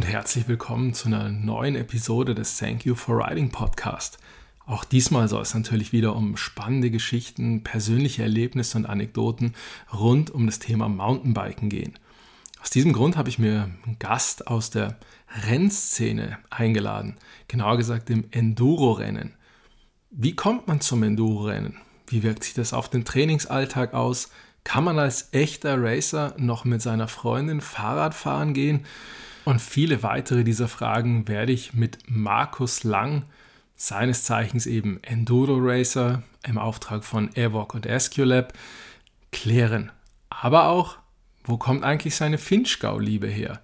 und herzlich willkommen zu einer neuen Episode des Thank You for Riding Podcast. Auch diesmal soll es natürlich wieder um spannende Geschichten, persönliche Erlebnisse und Anekdoten rund um das Thema Mountainbiken gehen. Aus diesem Grund habe ich mir einen Gast aus der Rennszene eingeladen, genauer gesagt im Enduro-Rennen. Wie kommt man zum Enduro-Rennen? Wie wirkt sich das auf den Trainingsalltag aus? Kann man als echter Racer noch mit seiner Freundin Fahrrad fahren gehen? Und viele weitere dieser Fragen werde ich mit Markus Lang, seines Zeichens eben Enduro Racer im Auftrag von Airwalk und Esculap, klären. Aber auch, wo kommt eigentlich seine Finchgau-Liebe her?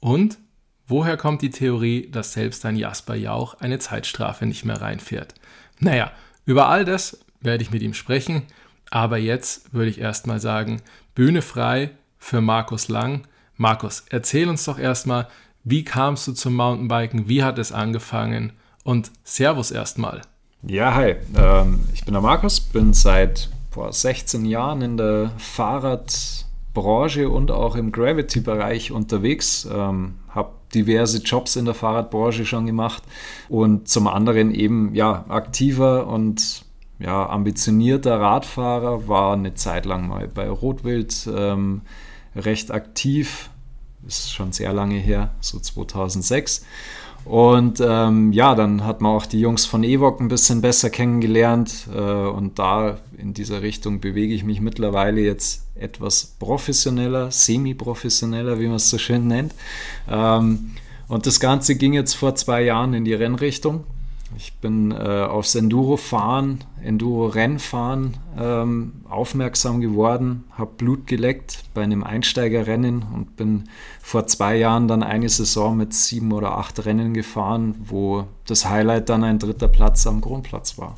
Und woher kommt die Theorie, dass selbst ein Jasper Jauch eine Zeitstrafe nicht mehr reinfährt? Naja, über all das werde ich mit ihm sprechen. Aber jetzt würde ich erstmal sagen, Bühne frei für Markus Lang. Markus, erzähl uns doch erstmal, wie kamst du zum Mountainbiken? Wie hat es angefangen? Und Servus erstmal. Ja, hi. Ähm, ich bin der Markus, bin seit boah, 16 Jahren in der Fahrradbranche und auch im Gravity-Bereich unterwegs. Ähm, habe diverse Jobs in der Fahrradbranche schon gemacht und zum anderen eben ja aktiver und ja, ambitionierter Radfahrer, war eine Zeit lang mal bei Rotwild ähm, recht aktiv, ist schon sehr lange her, so 2006. Und ähm, ja, dann hat man auch die Jungs von Ewok ein bisschen besser kennengelernt äh, und da in dieser Richtung bewege ich mich mittlerweile jetzt etwas professioneller, semi-professioneller, wie man es so schön nennt. Ähm, und das Ganze ging jetzt vor zwei Jahren in die Rennrichtung. Ich bin äh, aufs Enduro-Fahren, Enduro-Rennfahren ähm, aufmerksam geworden, habe Blut geleckt bei einem Einsteigerrennen und bin vor zwei Jahren dann eine Saison mit sieben oder acht Rennen gefahren, wo das Highlight dann ein dritter Platz am Grundplatz war.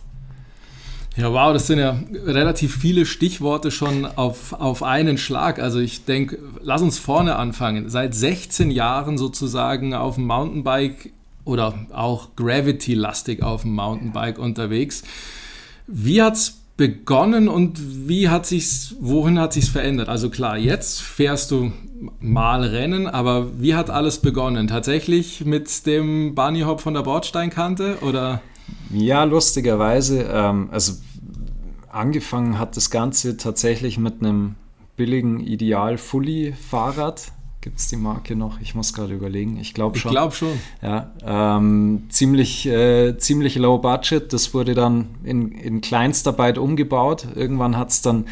Ja, wow, das sind ja relativ viele Stichworte schon auf, auf einen Schlag. Also ich denke, lass uns vorne anfangen. Seit 16 Jahren sozusagen auf dem Mountainbike oder auch Gravity-lastig auf dem Mountainbike unterwegs. Wie hat es begonnen und wie hat sich's, wohin hat sich's verändert? Also klar, jetzt fährst du mal Rennen, aber wie hat alles begonnen? Tatsächlich mit dem Bunny Hop von der Bordsteinkante oder? Ja, lustigerweise, ähm, also angefangen hat das Ganze tatsächlich mit einem billigen Ideal Fully Fahrrad Gibt es die Marke noch? Ich muss gerade überlegen. Ich glaube schon. Ich glaube schon. Ja, ähm, ziemlich, äh, ziemlich low budget. Das wurde dann in, in Kleinstarbeit umgebaut. Irgendwann hat es dann,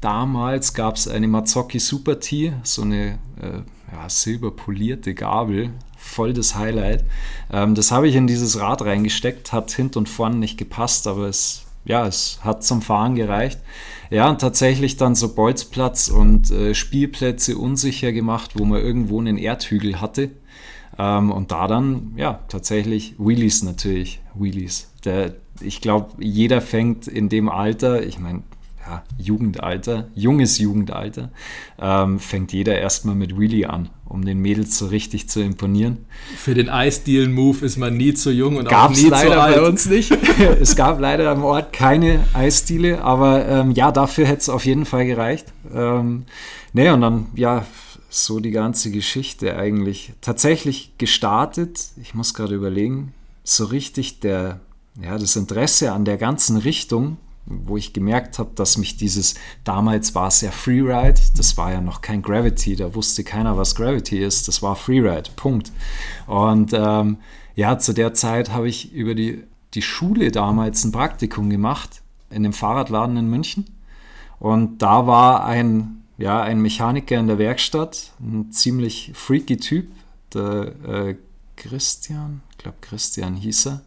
damals gab es eine Mazzocchi Super T, so eine äh, ja, silberpolierte Gabel. Voll das Highlight. Ähm, das habe ich in dieses Rad reingesteckt, hat hint und vorn nicht gepasst, aber es, ja, es hat zum Fahren gereicht. Ja, und tatsächlich dann so Bolzplatz und äh, Spielplätze unsicher gemacht, wo man irgendwo einen Erdhügel hatte. Ähm, und da dann, ja, tatsächlich Wheelies natürlich. Wheelies. Der, ich glaube, jeder fängt in dem Alter, ich meine, ja, Jugendalter, junges Jugendalter, ähm, fängt jeder erstmal mit Wheelie an, um den Mädels so richtig zu imponieren. Für den Eisdielen-Move ist man nie zu jung und Gab's auch nie leider zu alt. bei uns nicht. es gab leider am Ort keine Eisdiele, aber ähm, ja, dafür hätte es auf jeden Fall gereicht. Ähm, ne, und dann, ja, so die ganze Geschichte eigentlich tatsächlich gestartet. Ich muss gerade überlegen, so richtig der, ja, das Interesse an der ganzen Richtung wo ich gemerkt habe, dass mich dieses, damals war es ja Freeride, das war ja noch kein Gravity, da wusste keiner, was Gravity ist, das war Freeride, Punkt. Und ähm, ja, zu der Zeit habe ich über die, die Schule damals ein Praktikum gemacht in dem Fahrradladen in München. Und da war ein, ja, ein Mechaniker in der Werkstatt, ein ziemlich freaky Typ, der äh, Christian, ich glaube Christian hieß er.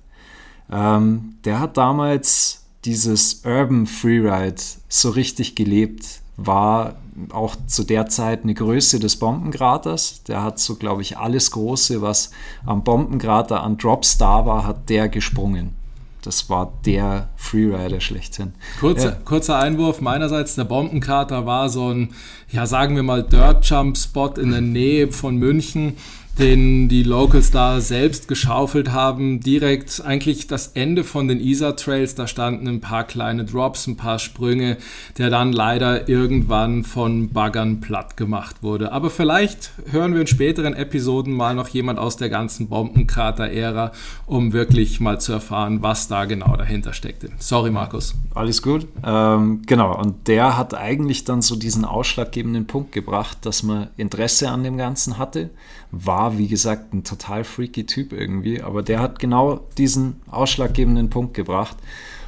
Ähm, der hat damals dieses Urban Freeride so richtig gelebt, war auch zu der Zeit eine Größe des Bombenkraters. Der hat so, glaube ich, alles Große, was am Bombenkrater an Drops da war, hat der gesprungen. Das war der Freerider schlechthin. Kurzer, ja. kurzer Einwurf meinerseits, der Bombenkrater war so ein, ja sagen wir mal, Dirt Jump Spot in der Nähe von München den die Locals da selbst geschaufelt haben. Direkt eigentlich das Ende von den Isar Trails. Da standen ein paar kleine Drops, ein paar Sprünge, der dann leider irgendwann von Baggern platt gemacht wurde. Aber vielleicht hören wir in späteren Episoden mal noch jemand aus der ganzen Bombenkrater-Ära, um wirklich mal zu erfahren, was da genau dahinter steckte. Sorry, Markus. Alles gut. Ähm, genau, und der hat eigentlich dann so diesen ausschlaggebenden Punkt gebracht, dass man Interesse an dem Ganzen hatte war, wie gesagt, ein total freaky Typ irgendwie, aber der hat genau diesen ausschlaggebenden Punkt gebracht.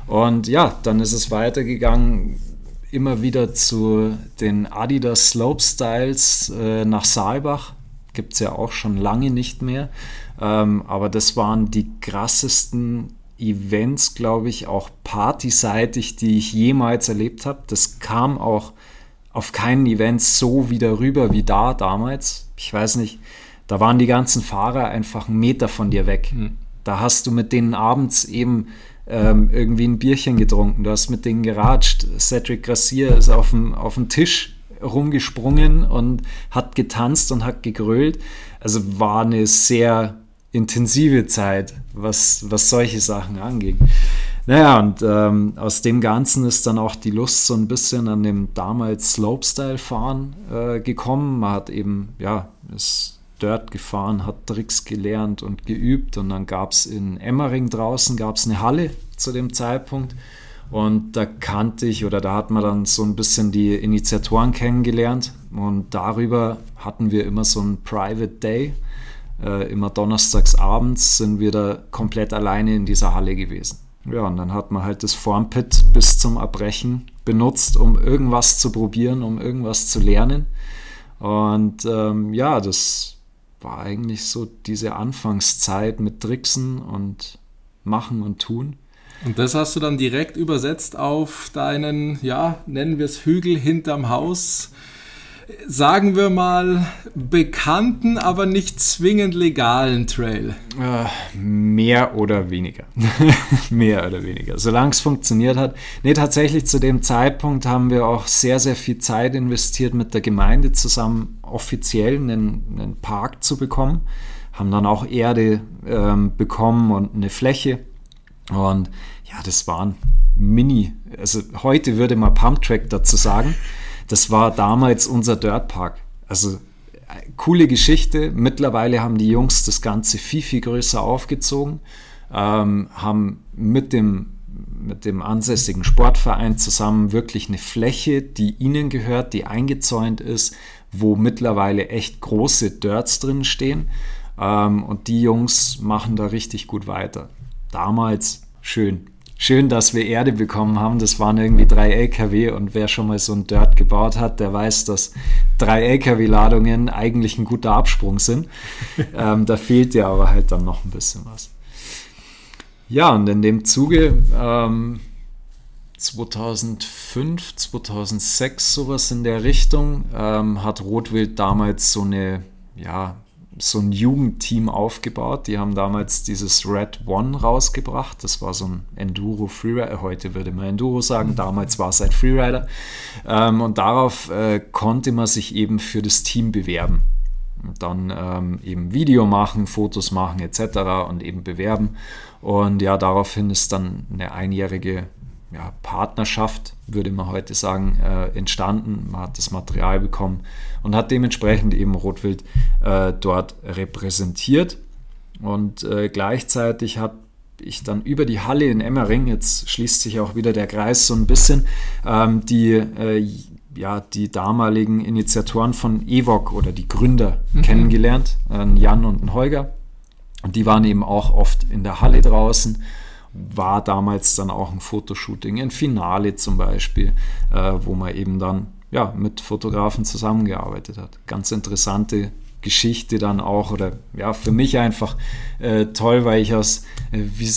Und ja, dann ist es weitergegangen, immer wieder zu den Adidas Slope Styles äh, nach Saalbach. Gibt es ja auch schon lange nicht mehr. Ähm, aber das waren die krassesten Events, glaube ich, auch partyseitig, die ich jemals erlebt habe. Das kam auch auf keinen Event so wieder rüber wie da damals. Ich weiß nicht, da waren die ganzen Fahrer einfach einen Meter von dir weg. Mhm. Da hast du mit denen abends eben ähm, irgendwie ein Bierchen getrunken, du hast mit denen geratscht. Cedric Grassier ist auf dem, auf dem Tisch rumgesprungen und hat getanzt und hat gegrölt. Also war eine sehr intensive Zeit, was, was solche Sachen anging. Naja, und ähm, aus dem Ganzen ist dann auch die Lust so ein bisschen an dem damals Slopestyle-Fahren äh, gekommen. Man hat eben, ja, ist Dirt gefahren, hat Tricks gelernt und geübt und dann gab es in Emmering draußen gab's eine Halle zu dem Zeitpunkt und da kannte ich oder da hat man dann so ein bisschen die Initiatoren kennengelernt und darüber hatten wir immer so ein Private Day. Äh, immer donnerstags abends sind wir da komplett alleine in dieser Halle gewesen. Ja, und dann hat man halt das Formpit bis zum Erbrechen benutzt, um irgendwas zu probieren, um irgendwas zu lernen. Und ähm, ja, das war eigentlich so diese Anfangszeit mit Tricksen und Machen und Tun. Und das hast du dann direkt übersetzt auf deinen, ja, nennen wir es Hügel hinterm Haus sagen wir mal, bekannten, aber nicht zwingend legalen Trail? Äh, mehr oder weniger. mehr oder weniger. Solange es funktioniert hat. Nee, tatsächlich zu dem Zeitpunkt haben wir auch sehr, sehr viel Zeit investiert, mit der Gemeinde zusammen offiziell einen, einen Park zu bekommen. Haben dann auch Erde ähm, bekommen und eine Fläche. Und ja, das waren Mini, also heute würde man Pumptrack dazu sagen. Das war damals unser Dirtpark. Also coole Geschichte. Mittlerweile haben die Jungs das Ganze viel, viel größer aufgezogen, ähm, haben mit dem, mit dem ansässigen Sportverein zusammen wirklich eine Fläche, die ihnen gehört, die eingezäunt ist, wo mittlerweile echt große Dirts drin stehen. Ähm, und die Jungs machen da richtig gut weiter. Damals schön schön, dass wir Erde bekommen haben. Das waren irgendwie drei LKW und wer schon mal so ein Dirt gebaut hat, der weiß, dass drei LKW-Ladungen eigentlich ein guter Absprung sind. ähm, da fehlt ja aber halt dann noch ein bisschen was. Ja, und in dem Zuge ähm, 2005, 2006 sowas in der Richtung ähm, hat Rotwild damals so eine ja, so ein Jugendteam aufgebaut. Die haben damals dieses Red One rausgebracht. Das war so ein Enduro Freerider. Heute würde man Enduro sagen, damals war es ein Freerider. Ähm, und darauf äh, konnte man sich eben für das Team bewerben. Und dann ähm, eben Video machen, Fotos machen etc. und eben bewerben. Und ja, daraufhin ist dann eine einjährige ja, Partnerschaft, würde man heute sagen, äh, entstanden. Man hat das Material bekommen und hat dementsprechend eben Rotwild äh, dort repräsentiert. Und äh, gleichzeitig habe ich dann über die Halle in Emmering, jetzt schließt sich auch wieder der Kreis so ein bisschen, ähm, die, äh, ja, die damaligen Initiatoren von EVOC oder die Gründer mhm. kennengelernt, Jan und Holger. Und die waren eben auch oft in der Halle draußen war damals dann auch ein Fotoshooting, ein Finale zum Beispiel, äh, wo man eben dann ja, mit Fotografen zusammengearbeitet hat. Ganz interessante Geschichte dann auch oder ja, für mich einfach äh, toll, weil ich aus, äh, wie,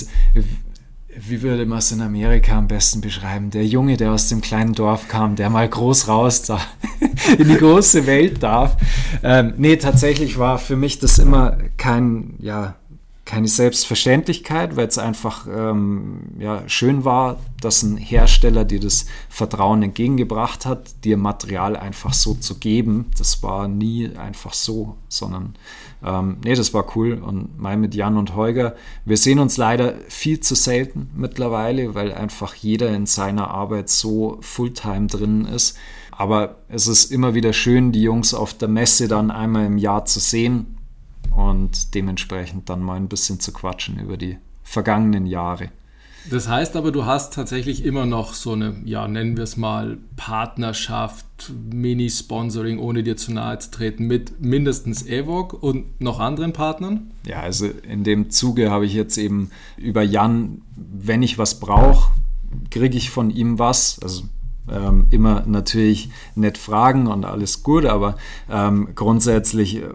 wie würde man es in Amerika am besten beschreiben? Der Junge, der aus dem kleinen Dorf kam, der mal groß raus da in die große Welt darf. Ähm, nee, tatsächlich war für mich das immer kein, ja, keine Selbstverständlichkeit, weil es einfach ähm, ja, schön war, dass ein Hersteller dir das Vertrauen entgegengebracht hat, dir Material einfach so zu geben. Das war nie einfach so, sondern ähm, nee, das war cool. Und mal mit Jan und Holger, wir sehen uns leider viel zu selten mittlerweile, weil einfach jeder in seiner Arbeit so fulltime drin ist. Aber es ist immer wieder schön, die Jungs auf der Messe dann einmal im Jahr zu sehen und dementsprechend dann mal ein bisschen zu quatschen über die vergangenen Jahre. Das heißt aber, du hast tatsächlich immer noch so eine, ja, nennen wir es mal, Partnerschaft, Mini-Sponsoring, ohne dir zu nahe zu treten, mit mindestens Evoc und noch anderen Partnern? Ja, also in dem Zuge habe ich jetzt eben über Jan, wenn ich was brauche, kriege ich von ihm was. Also ähm, immer natürlich nett fragen und alles gut, aber ähm, grundsätzlich, äh,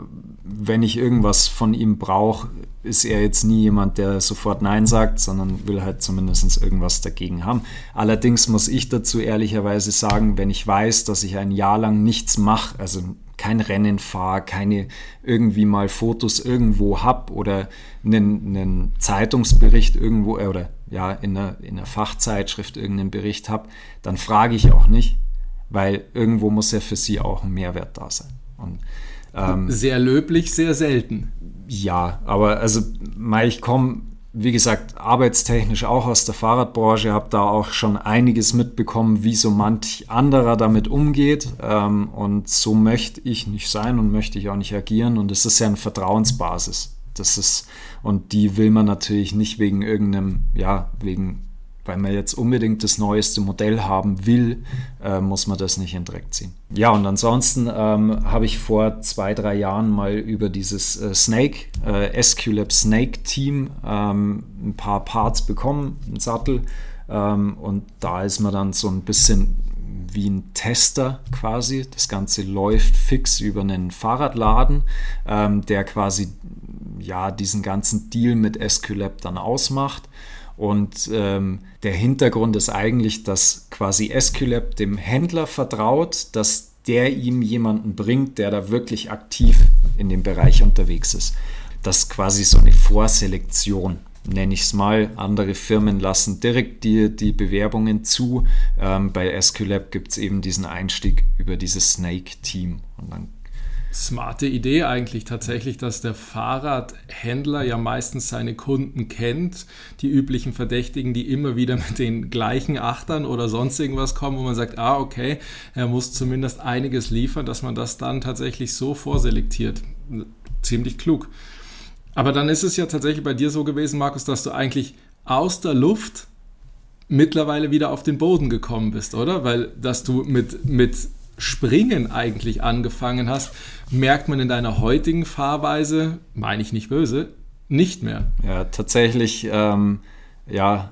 wenn ich irgendwas von ihm brauche, ist er jetzt nie jemand, der sofort Nein sagt, sondern will halt zumindest irgendwas dagegen haben. Allerdings muss ich dazu ehrlicherweise sagen, wenn ich weiß, dass ich ein Jahr lang nichts mache, also kein Rennen fahre, keine irgendwie mal Fotos irgendwo habe oder einen, einen Zeitungsbericht irgendwo äh, oder ja in einer, in einer Fachzeitschrift irgendeinen Bericht habe, dann frage ich auch nicht, weil irgendwo muss ja für sie auch ein Mehrwert da sein. Und, ähm, sehr löblich, sehr selten. Ja, aber also ich komme wie gesagt, arbeitstechnisch auch aus der Fahrradbranche, habe da auch schon einiges mitbekommen, wie so manch anderer damit umgeht. Ähm, und so möchte ich nicht sein und möchte ich auch nicht agieren. Und es ist ja eine Vertrauensbasis. Das ist, und die will man natürlich nicht wegen irgendeinem, ja, wegen weil man jetzt unbedingt das neueste Modell haben will, äh, muss man das nicht in Dreck ziehen. Ja, und ansonsten ähm, habe ich vor zwei, drei Jahren mal über dieses äh, Snake, äh, SQLab Snake Team, ähm, ein paar Parts bekommen, einen Sattel. Ähm, und da ist man dann so ein bisschen wie ein Tester quasi. Das Ganze läuft fix über einen Fahrradladen, ähm, der quasi ja diesen ganzen Deal mit SQLab dann ausmacht. Und ähm, der Hintergrund ist eigentlich, dass quasi SQLab dem Händler vertraut, dass der ihm jemanden bringt, der da wirklich aktiv in dem Bereich unterwegs ist. Das ist quasi so eine Vorselektion, nenne ich es mal. Andere Firmen lassen direkt die, die Bewerbungen zu. Ähm, bei SQLab gibt es eben diesen Einstieg über dieses Snake-Team. Und dann Smarte Idee eigentlich tatsächlich, dass der Fahrradhändler ja meistens seine Kunden kennt, die üblichen Verdächtigen, die immer wieder mit den gleichen Achtern oder sonst irgendwas kommen, wo man sagt, ah, okay, er muss zumindest einiges liefern, dass man das dann tatsächlich so vorselektiert. Ziemlich klug. Aber dann ist es ja tatsächlich bei dir so gewesen, Markus, dass du eigentlich aus der Luft mittlerweile wieder auf den Boden gekommen bist, oder? Weil dass du mit, mit Springen eigentlich angefangen hast, merkt man in deiner heutigen Fahrweise, meine ich nicht böse, nicht mehr. Ja, tatsächlich, ähm, ja,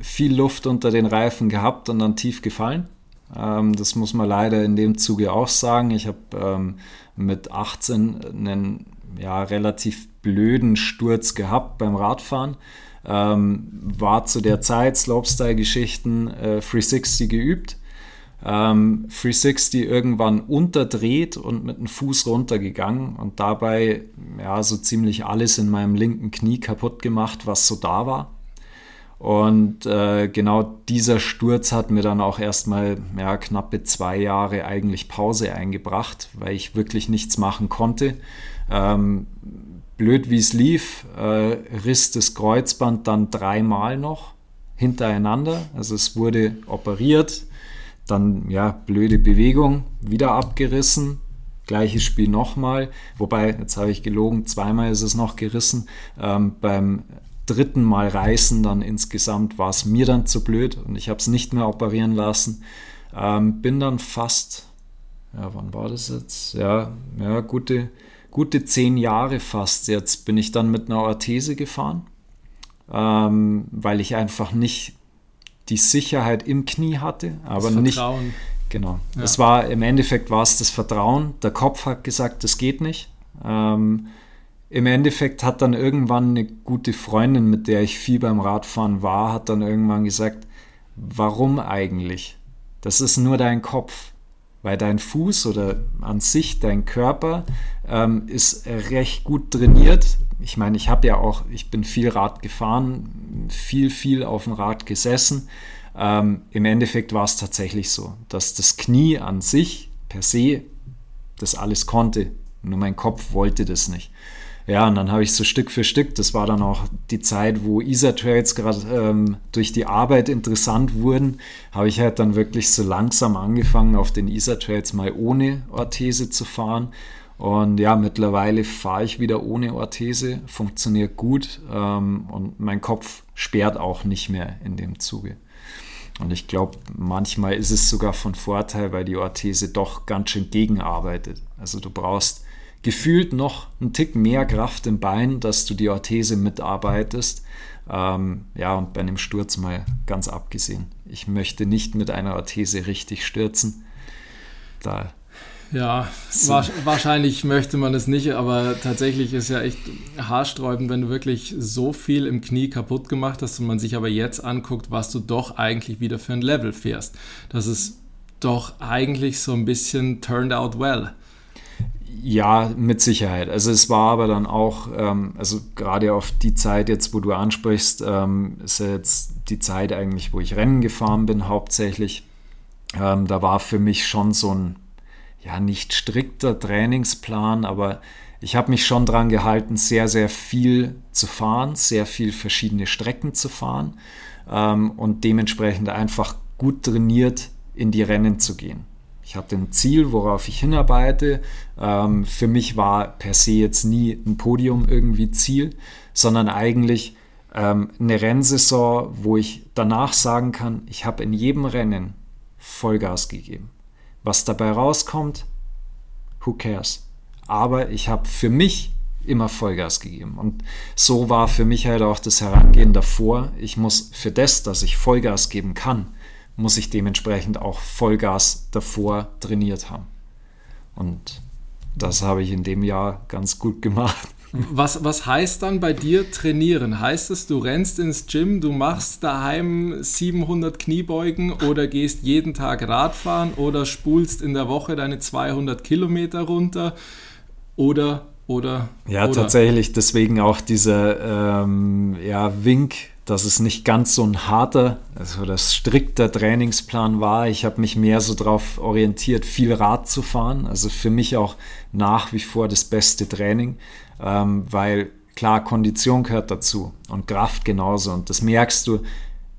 viel Luft unter den Reifen gehabt und dann tief gefallen. Ähm, das muss man leider in dem Zuge auch sagen. Ich habe ähm, mit 18 einen ja, relativ blöden Sturz gehabt beim Radfahren. Ähm, war zu der Zeit Slopestyle-Geschichten äh, 360 geübt ähm, 360 irgendwann unterdreht und mit dem Fuß runtergegangen und dabei ja so ziemlich alles in meinem linken Knie kaputt gemacht, was so da war. Und äh, genau dieser Sturz hat mir dann auch erstmal ja, knappe zwei Jahre eigentlich Pause eingebracht, weil ich wirklich nichts machen konnte. Ähm, blöd wie es lief, äh, riss das Kreuzband dann dreimal noch hintereinander. Also es wurde operiert, dann, ja, blöde Bewegung, wieder abgerissen. Gleiches Spiel nochmal. Wobei, jetzt habe ich gelogen, zweimal ist es noch gerissen. Ähm, beim dritten Mal reißen dann insgesamt war es mir dann zu blöd und ich habe es nicht mehr operieren lassen. Ähm, bin dann fast, ja, wann war das jetzt? Ja, ja, gute, gute zehn Jahre fast. Jetzt bin ich dann mit einer Orthese gefahren, ähm, weil ich einfach nicht die Sicherheit im Knie hatte, aber das nicht. Vertrauen. Genau. Ja. Es war im Endeffekt war es das Vertrauen. Der Kopf hat gesagt, das geht nicht. Ähm, Im Endeffekt hat dann irgendwann eine gute Freundin, mit der ich viel beim Radfahren war, hat dann irgendwann gesagt, warum eigentlich? Das ist nur dein Kopf, weil dein Fuß oder an sich dein Körper ähm, ist recht gut trainiert ich meine, ich habe ja auch, ich bin viel Rad gefahren, viel, viel auf dem Rad gesessen. Ähm, Im Endeffekt war es tatsächlich so, dass das Knie an sich per se das alles konnte. Nur mein Kopf wollte das nicht. Ja, und dann habe ich so Stück für Stück, das war dann auch die Zeit, wo Isa-Trails gerade ähm, durch die Arbeit interessant wurden, habe ich halt dann wirklich so langsam angefangen, auf den Isa-Trails mal ohne Orthese zu fahren. Und ja, mittlerweile fahre ich wieder ohne Orthese, funktioniert gut ähm, und mein Kopf sperrt auch nicht mehr in dem Zuge. Und ich glaube, manchmal ist es sogar von Vorteil, weil die Orthese doch ganz schön gegenarbeitet. Also du brauchst gefühlt noch einen Tick mehr Kraft im Bein, dass du die Orthese mitarbeitest. Ähm, ja, und bei einem Sturz mal ganz abgesehen. Ich möchte nicht mit einer Orthese richtig stürzen. Da ja, wa wahrscheinlich möchte man es nicht, aber tatsächlich ist ja echt haarsträubend, wenn du wirklich so viel im Knie kaputt gemacht hast und man sich aber jetzt anguckt, was du doch eigentlich wieder für ein Level fährst. Das ist doch eigentlich so ein bisschen turned out well. Ja, mit Sicherheit. Also es war aber dann auch, ähm, also gerade auf die Zeit jetzt, wo du ansprichst, ähm, ist ja jetzt die Zeit eigentlich, wo ich Rennen gefahren bin hauptsächlich. Ähm, da war für mich schon so ein ja nicht strikter Trainingsplan, aber ich habe mich schon daran gehalten, sehr, sehr viel zu fahren, sehr viel verschiedene Strecken zu fahren ähm, und dementsprechend einfach gut trainiert in die Rennen zu gehen. Ich hatte ein Ziel, worauf ich hinarbeite. Ähm, für mich war per se jetzt nie ein Podium irgendwie Ziel, sondern eigentlich ähm, eine Rennsaison, wo ich danach sagen kann, ich habe in jedem Rennen Vollgas gegeben. Was dabei rauskommt, who cares? Aber ich habe für mich immer Vollgas gegeben. Und so war für mich halt auch das Herangehen davor. Ich muss für das, dass ich Vollgas geben kann, muss ich dementsprechend auch Vollgas davor trainiert haben. Und das habe ich in dem Jahr ganz gut gemacht. Was, was heißt dann bei dir trainieren? Heißt es, du rennst ins Gym, du machst daheim 700 Kniebeugen oder gehst jeden Tag Radfahren oder spulst in der Woche deine 200 Kilometer runter oder oder ja oder. tatsächlich deswegen auch dieser ähm, ja, Wink dass es nicht ganz so ein harter, also das strikter Trainingsplan war. Ich habe mich mehr so darauf orientiert, viel Rad zu fahren. Also für mich auch nach wie vor das beste Training, ähm, weil klar, Kondition gehört dazu und Kraft genauso. Und das merkst du,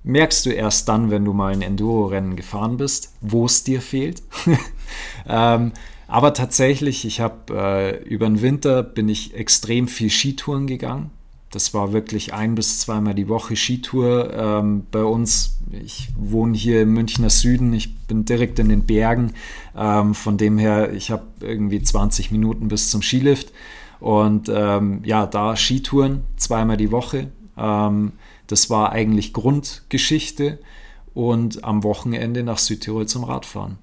merkst du erst dann, wenn du mal ein Enduro-Rennen gefahren bist, wo es dir fehlt. ähm, aber tatsächlich, ich habe äh, über den Winter bin ich extrem viel Skitouren gegangen das war wirklich ein bis zweimal die Woche Skitour ähm, bei uns. Ich wohne hier im Münchner Süden, ich bin direkt in den Bergen. Ähm, von dem her, ich habe irgendwie 20 Minuten bis zum Skilift. Und ähm, ja, da Skitouren zweimal die Woche. Ähm, das war eigentlich Grundgeschichte. Und am Wochenende nach Südtirol zum Radfahren.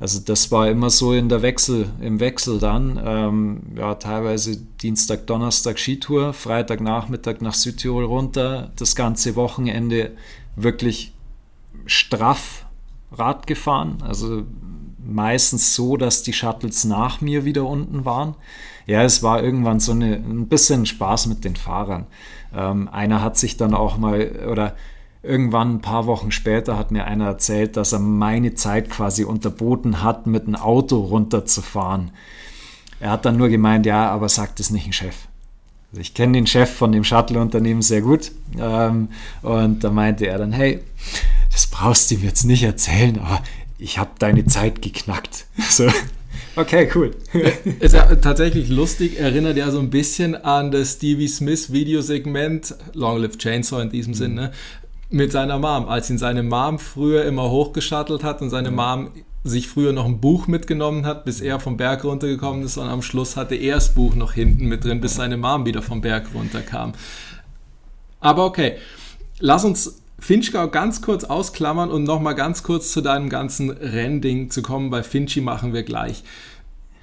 Also das war immer so in der Wechsel, im Wechsel dann. Ähm, ja, teilweise Dienstag, Donnerstag Skitour, Freitagnachmittag nach Südtirol runter, das ganze Wochenende wirklich straff Rad gefahren. Also meistens so, dass die Shuttles nach mir wieder unten waren. Ja, es war irgendwann so eine, ein bisschen Spaß mit den Fahrern. Ähm, einer hat sich dann auch mal, oder Irgendwann ein paar Wochen später hat mir einer erzählt, dass er meine Zeit quasi unterboten hat, mit einem Auto runterzufahren. Er hat dann nur gemeint, ja, aber sagt es nicht ein Chef. Also ich kenne den Chef von dem Shuttle-Unternehmen sehr gut. Ähm, und da meinte er dann, hey, das brauchst du ihm jetzt nicht erzählen, aber ich habe deine Zeit geknackt. So. Okay, cool. Ist ja tatsächlich lustig, erinnert ja so ein bisschen an das Stevie Smith Videosegment, Long Live Chainsaw in diesem mhm. Sinne, mit seiner Mom, als ihn seine Mom früher immer hochgeschattelt hat und seine Mom sich früher noch ein Buch mitgenommen hat, bis er vom Berg runtergekommen ist und am Schluss hatte er das Buch noch hinten mit drin, bis seine Mom wieder vom Berg runterkam. Aber okay, lass uns Finchgau ganz kurz ausklammern und nochmal ganz kurz zu deinem ganzen Rennding zu kommen. Bei Finchi machen wir gleich.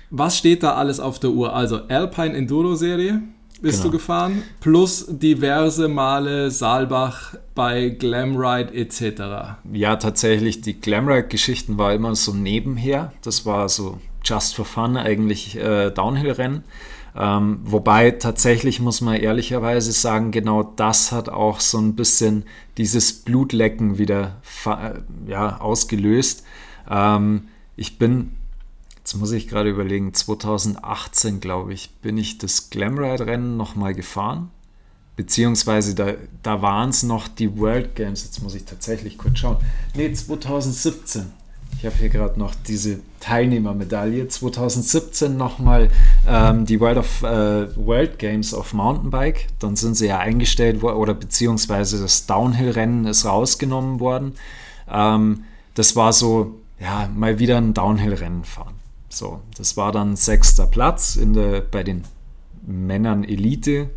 Was steht da alles auf der Uhr? Also Alpine Enduro Serie, bist genau. du gefahren, plus diverse Male Saalbach bei Glamride etc. Ja, tatsächlich, die Glamride-Geschichten war immer so nebenher. Das war so just for fun eigentlich äh, Downhill-Rennen. Ähm, wobei tatsächlich muss man ehrlicherweise sagen, genau das hat auch so ein bisschen dieses Blutlecken wieder ja, ausgelöst. Ähm, ich bin, jetzt muss ich gerade überlegen, 2018 glaube ich, bin ich das Glamride-Rennen nochmal gefahren. Beziehungsweise da, da waren es noch die World Games. Jetzt muss ich tatsächlich kurz schauen. Nee, 2017 ich habe hier gerade noch diese Teilnehmermedaille. 2017 nochmal ähm, die World, of, äh, World Games of Mountainbike. Dann sind sie ja eingestellt worden oder beziehungsweise das Downhill-Rennen ist rausgenommen worden. Ähm, das war so, ja, mal wieder ein Downhill-Rennen fahren. So, das war dann sechster Platz in der, bei den Männern Elite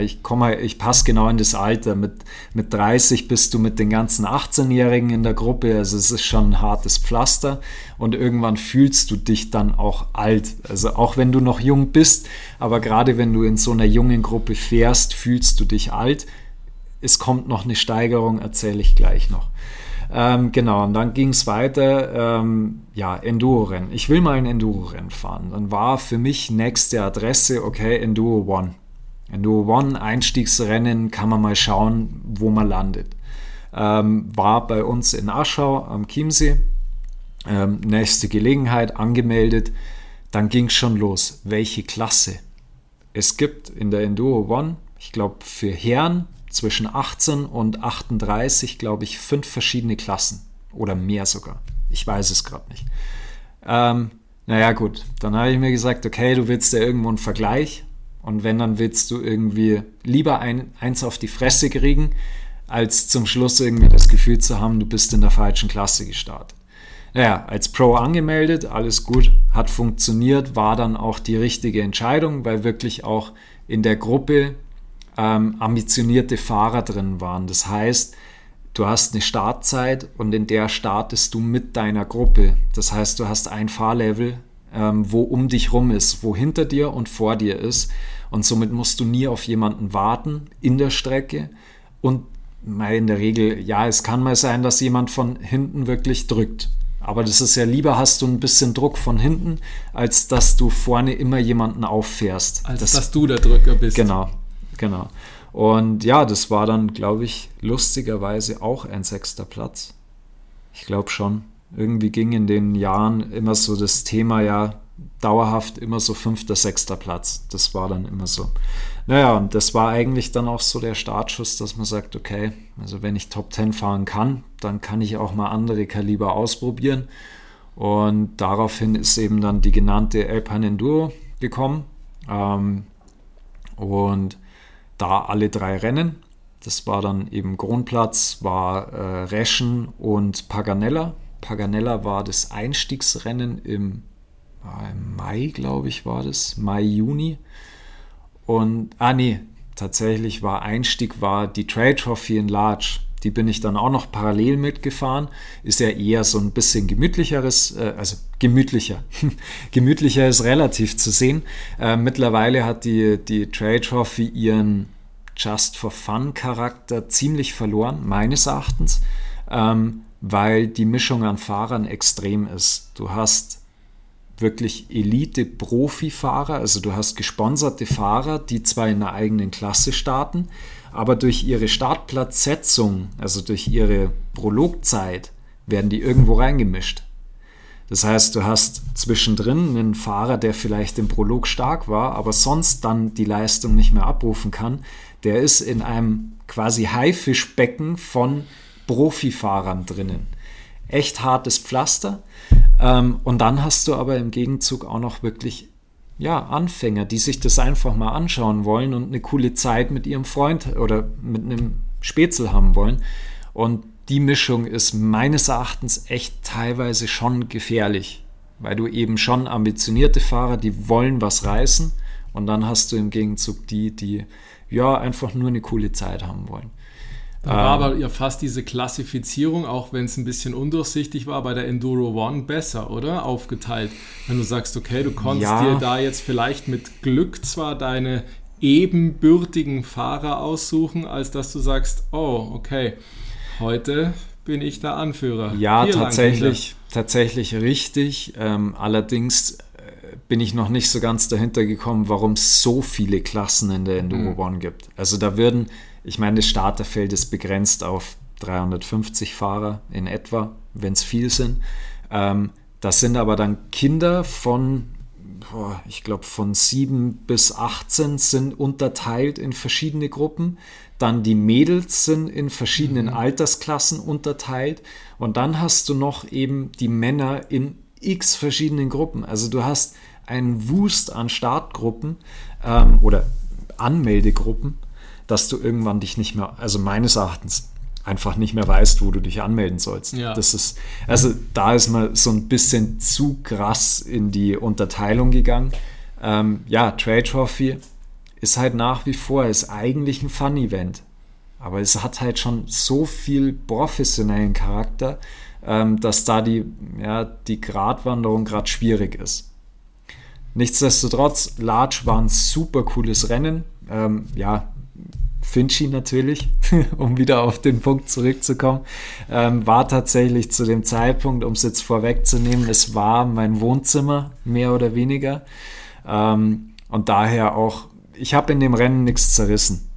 ich komme, ich passe genau in das Alter. Mit, mit 30 bist du mit den ganzen 18-Jährigen in der Gruppe. Also es ist schon ein hartes Pflaster. Und irgendwann fühlst du dich dann auch alt. Also auch wenn du noch jung bist, aber gerade wenn du in so einer jungen Gruppe fährst, fühlst du dich alt. Es kommt noch eine Steigerung, erzähle ich gleich noch. Ähm, genau, und dann ging es weiter. Ähm, ja, Enduro-Rennen. Ich will mal ein Enduro-Rennen fahren. Dann war für mich nächste Adresse, okay, Enduro One Enduro One Einstiegsrennen kann man mal schauen, wo man landet. Ähm, war bei uns in Aschau am Chiemsee. Ähm, nächste Gelegenheit angemeldet. Dann ging es schon los. Welche Klasse? Es gibt in der Enduro One, ich glaube für Herren zwischen 18 und 38, glaube ich, fünf verschiedene Klassen. Oder mehr sogar. Ich weiß es gerade nicht. Ähm, naja, gut. Dann habe ich mir gesagt, okay, du willst ja irgendwo einen Vergleich. Und wenn, dann willst du irgendwie lieber ein, eins auf die Fresse kriegen, als zum Schluss irgendwie das Gefühl zu haben, du bist in der falschen Klasse gestartet. Naja, als Pro angemeldet, alles gut, hat funktioniert, war dann auch die richtige Entscheidung, weil wirklich auch in der Gruppe ähm, ambitionierte Fahrer drin waren. Das heißt, du hast eine Startzeit und in der startest du mit deiner Gruppe. Das heißt, du hast ein Fahrlevel, ähm, wo um dich rum ist, wo hinter dir und vor dir ist. Und somit musst du nie auf jemanden warten in der Strecke. Und in der Regel, ja, es kann mal sein, dass jemand von hinten wirklich drückt. Aber das ist ja lieber, hast du ein bisschen Druck von hinten, als dass du vorne immer jemanden auffährst. Als das, dass du der Drücker bist. Genau, genau. Und ja, das war dann, glaube ich, lustigerweise auch ein sechster Platz. Ich glaube schon. Irgendwie ging in den Jahren immer so das Thema ja, dauerhaft immer so fünfter, sechster Platz. Das war dann immer so. Naja, und das war eigentlich dann auch so der Startschuss, dass man sagt, okay, also wenn ich Top 10 fahren kann, dann kann ich auch mal andere Kaliber ausprobieren. Und daraufhin ist eben dann die genannte Alpine Enduro gekommen. Ähm, und da alle drei Rennen. Das war dann eben Grundplatz, war äh, Reschen und Paganella. Paganella war das Einstiegsrennen im Mai, glaube ich, war das, Mai, Juni. Und, ah nee, tatsächlich war Einstieg war die Trail Trophy in Large. Die bin ich dann auch noch parallel mitgefahren. Ist ja eher so ein bisschen gemütlicheres, äh, also gemütlicher. gemütlicher ist relativ zu sehen. Äh, mittlerweile hat die, die Trail Trophy ihren Just for Fun Charakter ziemlich verloren, meines Erachtens, ähm, weil die Mischung an Fahrern extrem ist. Du hast wirklich Elite-Profi-Fahrer, also du hast gesponserte Fahrer, die zwar in einer eigenen Klasse starten, aber durch ihre Startplatzsetzung, also durch ihre Prologzeit, werden die irgendwo reingemischt. Das heißt, du hast zwischendrin einen Fahrer, der vielleicht im Prolog stark war, aber sonst dann die Leistung nicht mehr abrufen kann. Der ist in einem quasi Haifischbecken von Profifahrern drinnen. Echt hartes Pflaster. Ähm, und dann hast du aber im Gegenzug auch noch wirklich ja, Anfänger, die sich das einfach mal anschauen wollen und eine coole Zeit mit ihrem Freund oder mit einem Spätzle haben wollen. Und die Mischung ist meines Erachtens echt teilweise schon gefährlich, weil du eben schon ambitionierte Fahrer, die wollen was reißen und dann hast du im Gegenzug die, die ja einfach nur eine coole Zeit haben wollen. Da war ähm. aber ja fast diese Klassifizierung, auch wenn es ein bisschen undurchsichtig war, bei der Enduro One besser, oder? Aufgeteilt. Wenn du sagst, okay, du konntest ja. dir da jetzt vielleicht mit Glück zwar deine ebenbürtigen Fahrer aussuchen, als dass du sagst, oh, okay, heute bin ich der Anführer. Ja, Hier tatsächlich, tatsächlich richtig. Ähm, allerdings äh, bin ich noch nicht so ganz dahinter gekommen, warum es so viele Klassen in der Enduro mhm. One gibt. Also da würden, ich meine, das Starterfeld ist begrenzt auf 350 Fahrer in etwa, wenn es viel sind. Ähm, das sind aber dann Kinder von, boah, ich glaube, von 7 bis 18 sind unterteilt in verschiedene Gruppen. Dann die Mädels sind in verschiedenen mhm. Altersklassen unterteilt. Und dann hast du noch eben die Männer in x verschiedenen Gruppen. Also du hast einen Wust an Startgruppen ähm, oder Anmeldegruppen, dass du irgendwann dich nicht mehr, also meines Erachtens, einfach nicht mehr weißt, wo du dich anmelden sollst. Ja. Das ist, also da ist man so ein bisschen zu krass in die Unterteilung gegangen. Ähm, ja, Trade Trophy ist halt nach wie vor, ist eigentlich ein Fun-Event. Aber es hat halt schon so viel professionellen Charakter, ähm, dass da die, ja, die Gratwanderung gerade schwierig ist. Nichtsdestotrotz, Large war ein super cooles Rennen. Ähm, ja, Finchi natürlich, um wieder auf den Punkt zurückzukommen, ähm, war tatsächlich zu dem Zeitpunkt, um es jetzt vorwegzunehmen, es war mein Wohnzimmer, mehr oder weniger. Ähm, und daher auch, ich habe in dem Rennen nichts zerrissen.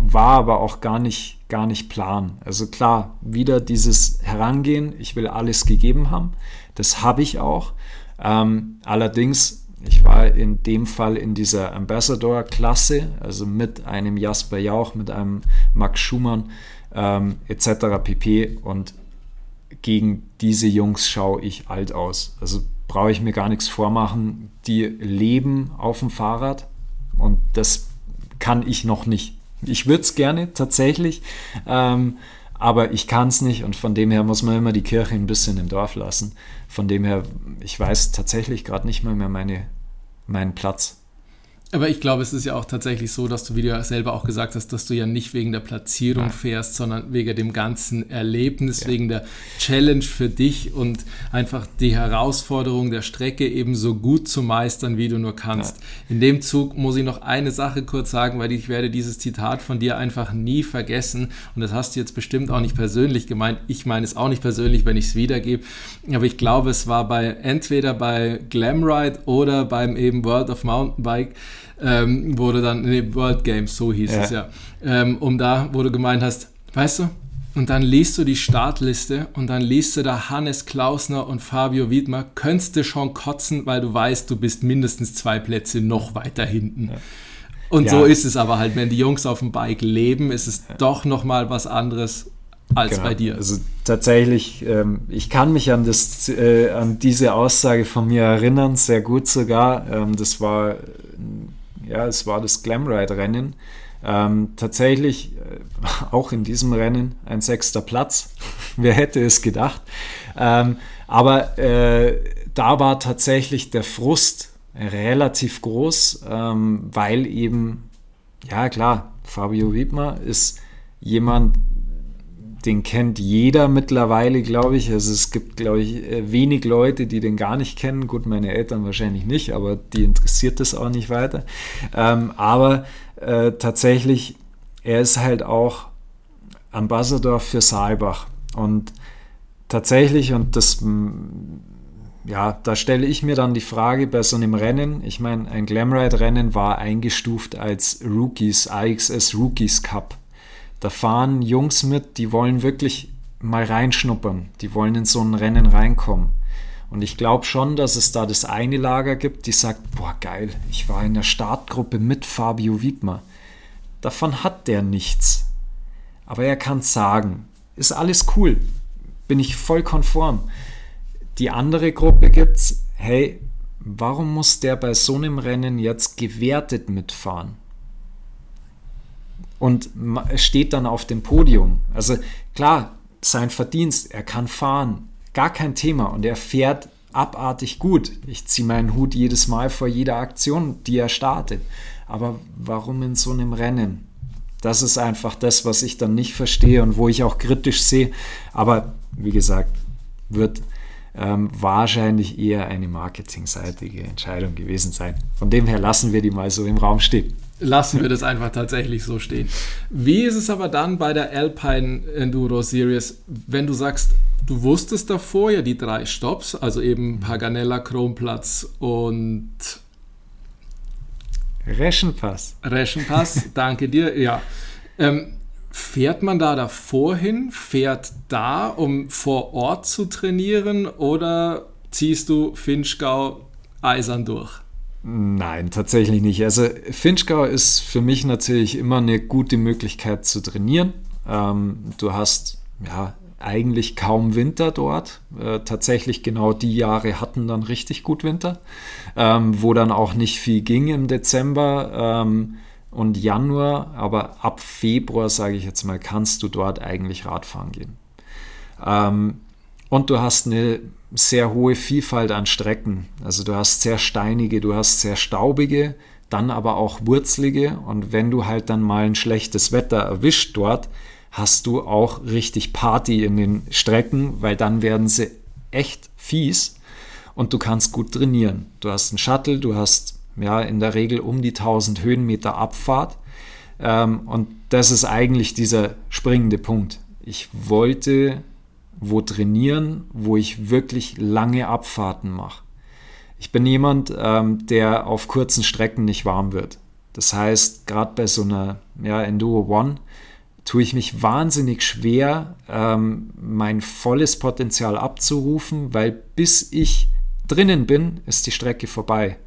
War aber auch gar nicht, gar nicht plan. Also klar, wieder dieses Herangehen, ich will alles gegeben haben. Das habe ich auch. Ähm, allerdings ich war in dem Fall in dieser Ambassador-Klasse, also mit einem Jasper Jauch, mit einem Max Schumann ähm, etc. pp. Und gegen diese Jungs schaue ich alt aus. Also brauche ich mir gar nichts vormachen. Die leben auf dem Fahrrad und das kann ich noch nicht. Ich würde es gerne tatsächlich, ähm, aber ich kann es nicht und von dem her muss man immer die Kirche ein bisschen im Dorf lassen. Von dem her, ich weiß tatsächlich gerade nicht mal mehr meine, meinen Platz. Aber ich glaube, es ist ja auch tatsächlich so, dass du, wie du ja selber auch gesagt hast, dass du ja nicht wegen der Platzierung fährst, sondern wegen dem ganzen Erlebnis, ja. wegen der Challenge für dich und einfach die Herausforderung der Strecke eben so gut zu meistern, wie du nur kannst. Ja. In dem Zug muss ich noch eine Sache kurz sagen, weil ich werde dieses Zitat von dir einfach nie vergessen und das hast du jetzt bestimmt auch nicht persönlich gemeint. Ich meine es auch nicht persönlich, wenn ich es wiedergebe, aber ich glaube, es war bei entweder bei Glamride oder beim eben World of Mountainbike ähm, du dann, nee, World Games, so hieß ja. es ja, ähm, um da, wo du gemeint hast, weißt du, und dann liest du die Startliste und dann liest du da Hannes Klausner und Fabio Wiedmer, könntest du schon kotzen, weil du weißt, du bist mindestens zwei Plätze noch weiter hinten. Ja. Und ja. so ist es aber halt, wenn die Jungs auf dem Bike leben, ist es ja. doch nochmal was anderes als genau. bei dir. Also tatsächlich, ähm, ich kann mich an, das, äh, an diese Aussage von mir erinnern, sehr gut sogar. Ähm, das war ja, es war das Glamride-Rennen. Ähm, tatsächlich äh, auch in diesem Rennen ein sechster Platz. Wer hätte es gedacht? Ähm, aber äh, da war tatsächlich der Frust relativ groß, ähm, weil eben, ja klar, Fabio Wiedmer ist jemand, den kennt jeder mittlerweile, glaube ich. Also es gibt, glaube ich, äh, wenig Leute, die den gar nicht kennen. Gut, meine Eltern wahrscheinlich nicht, aber die interessiert das auch nicht weiter. Ähm, aber äh, tatsächlich, er ist halt auch Ambassador für Saalbach. Und tatsächlich, und das, ja, da stelle ich mir dann die Frage bei so einem Rennen, ich meine, ein Glamride-Rennen war eingestuft als Rookies, AXS Rookies Cup. Da fahren Jungs mit, die wollen wirklich mal reinschnuppern, die wollen in so ein Rennen reinkommen. Und ich glaube schon, dass es da das eine Lager gibt, die sagt, boah geil, ich war in der Startgruppe mit Fabio Wiedmer. Davon hat der nichts. Aber er kann sagen, ist alles cool, bin ich voll konform. Die andere Gruppe gibt's, hey, warum muss der bei so einem Rennen jetzt gewertet mitfahren? Und steht dann auf dem Podium. Also klar, sein Verdienst, er kann fahren, gar kein Thema und er fährt abartig gut. Ich ziehe meinen Hut jedes Mal vor jeder Aktion, die er startet. Aber warum in so einem Rennen? Das ist einfach das, was ich dann nicht verstehe und wo ich auch kritisch sehe. Aber wie gesagt, wird ähm, wahrscheinlich eher eine marketingseitige Entscheidung gewesen sein. Von dem her lassen wir die mal so im Raum stehen. Lassen wir das einfach tatsächlich so stehen. Wie ist es aber dann bei der Alpine Enduro Series, wenn du sagst, du wusstest davor ja die drei Stops, also eben Paganella, Kronplatz und Reschenpass. Reschenpass, danke dir, ja. Ähm, fährt man da davor hin, fährt da, um vor Ort zu trainieren oder ziehst du Finchgau eisern durch? Nein, tatsächlich nicht. Also Finchgau ist für mich natürlich immer eine gute Möglichkeit zu trainieren. Ähm, du hast ja eigentlich kaum Winter dort. Äh, tatsächlich genau die Jahre hatten dann richtig gut Winter, ähm, wo dann auch nicht viel ging im Dezember ähm, und Januar. Aber ab Februar, sage ich jetzt mal, kannst du dort eigentlich Radfahren gehen. Ähm, und du hast eine sehr hohe Vielfalt an Strecken. Also du hast sehr steinige, du hast sehr staubige, dann aber auch wurzelige. Und wenn du halt dann mal ein schlechtes Wetter erwischt dort, hast du auch richtig Party in den Strecken, weil dann werden sie echt fies und du kannst gut trainieren. Du hast einen Shuttle, du hast ja in der Regel um die 1000 Höhenmeter Abfahrt. Ähm, und das ist eigentlich dieser springende Punkt. Ich wollte wo trainieren, wo ich wirklich lange Abfahrten mache. Ich bin jemand, ähm, der auf kurzen Strecken nicht warm wird. Das heißt, gerade bei so einer ja, Enduro One tue ich mich wahnsinnig schwer, ähm, mein volles Potenzial abzurufen, weil bis ich drinnen bin, ist die Strecke vorbei.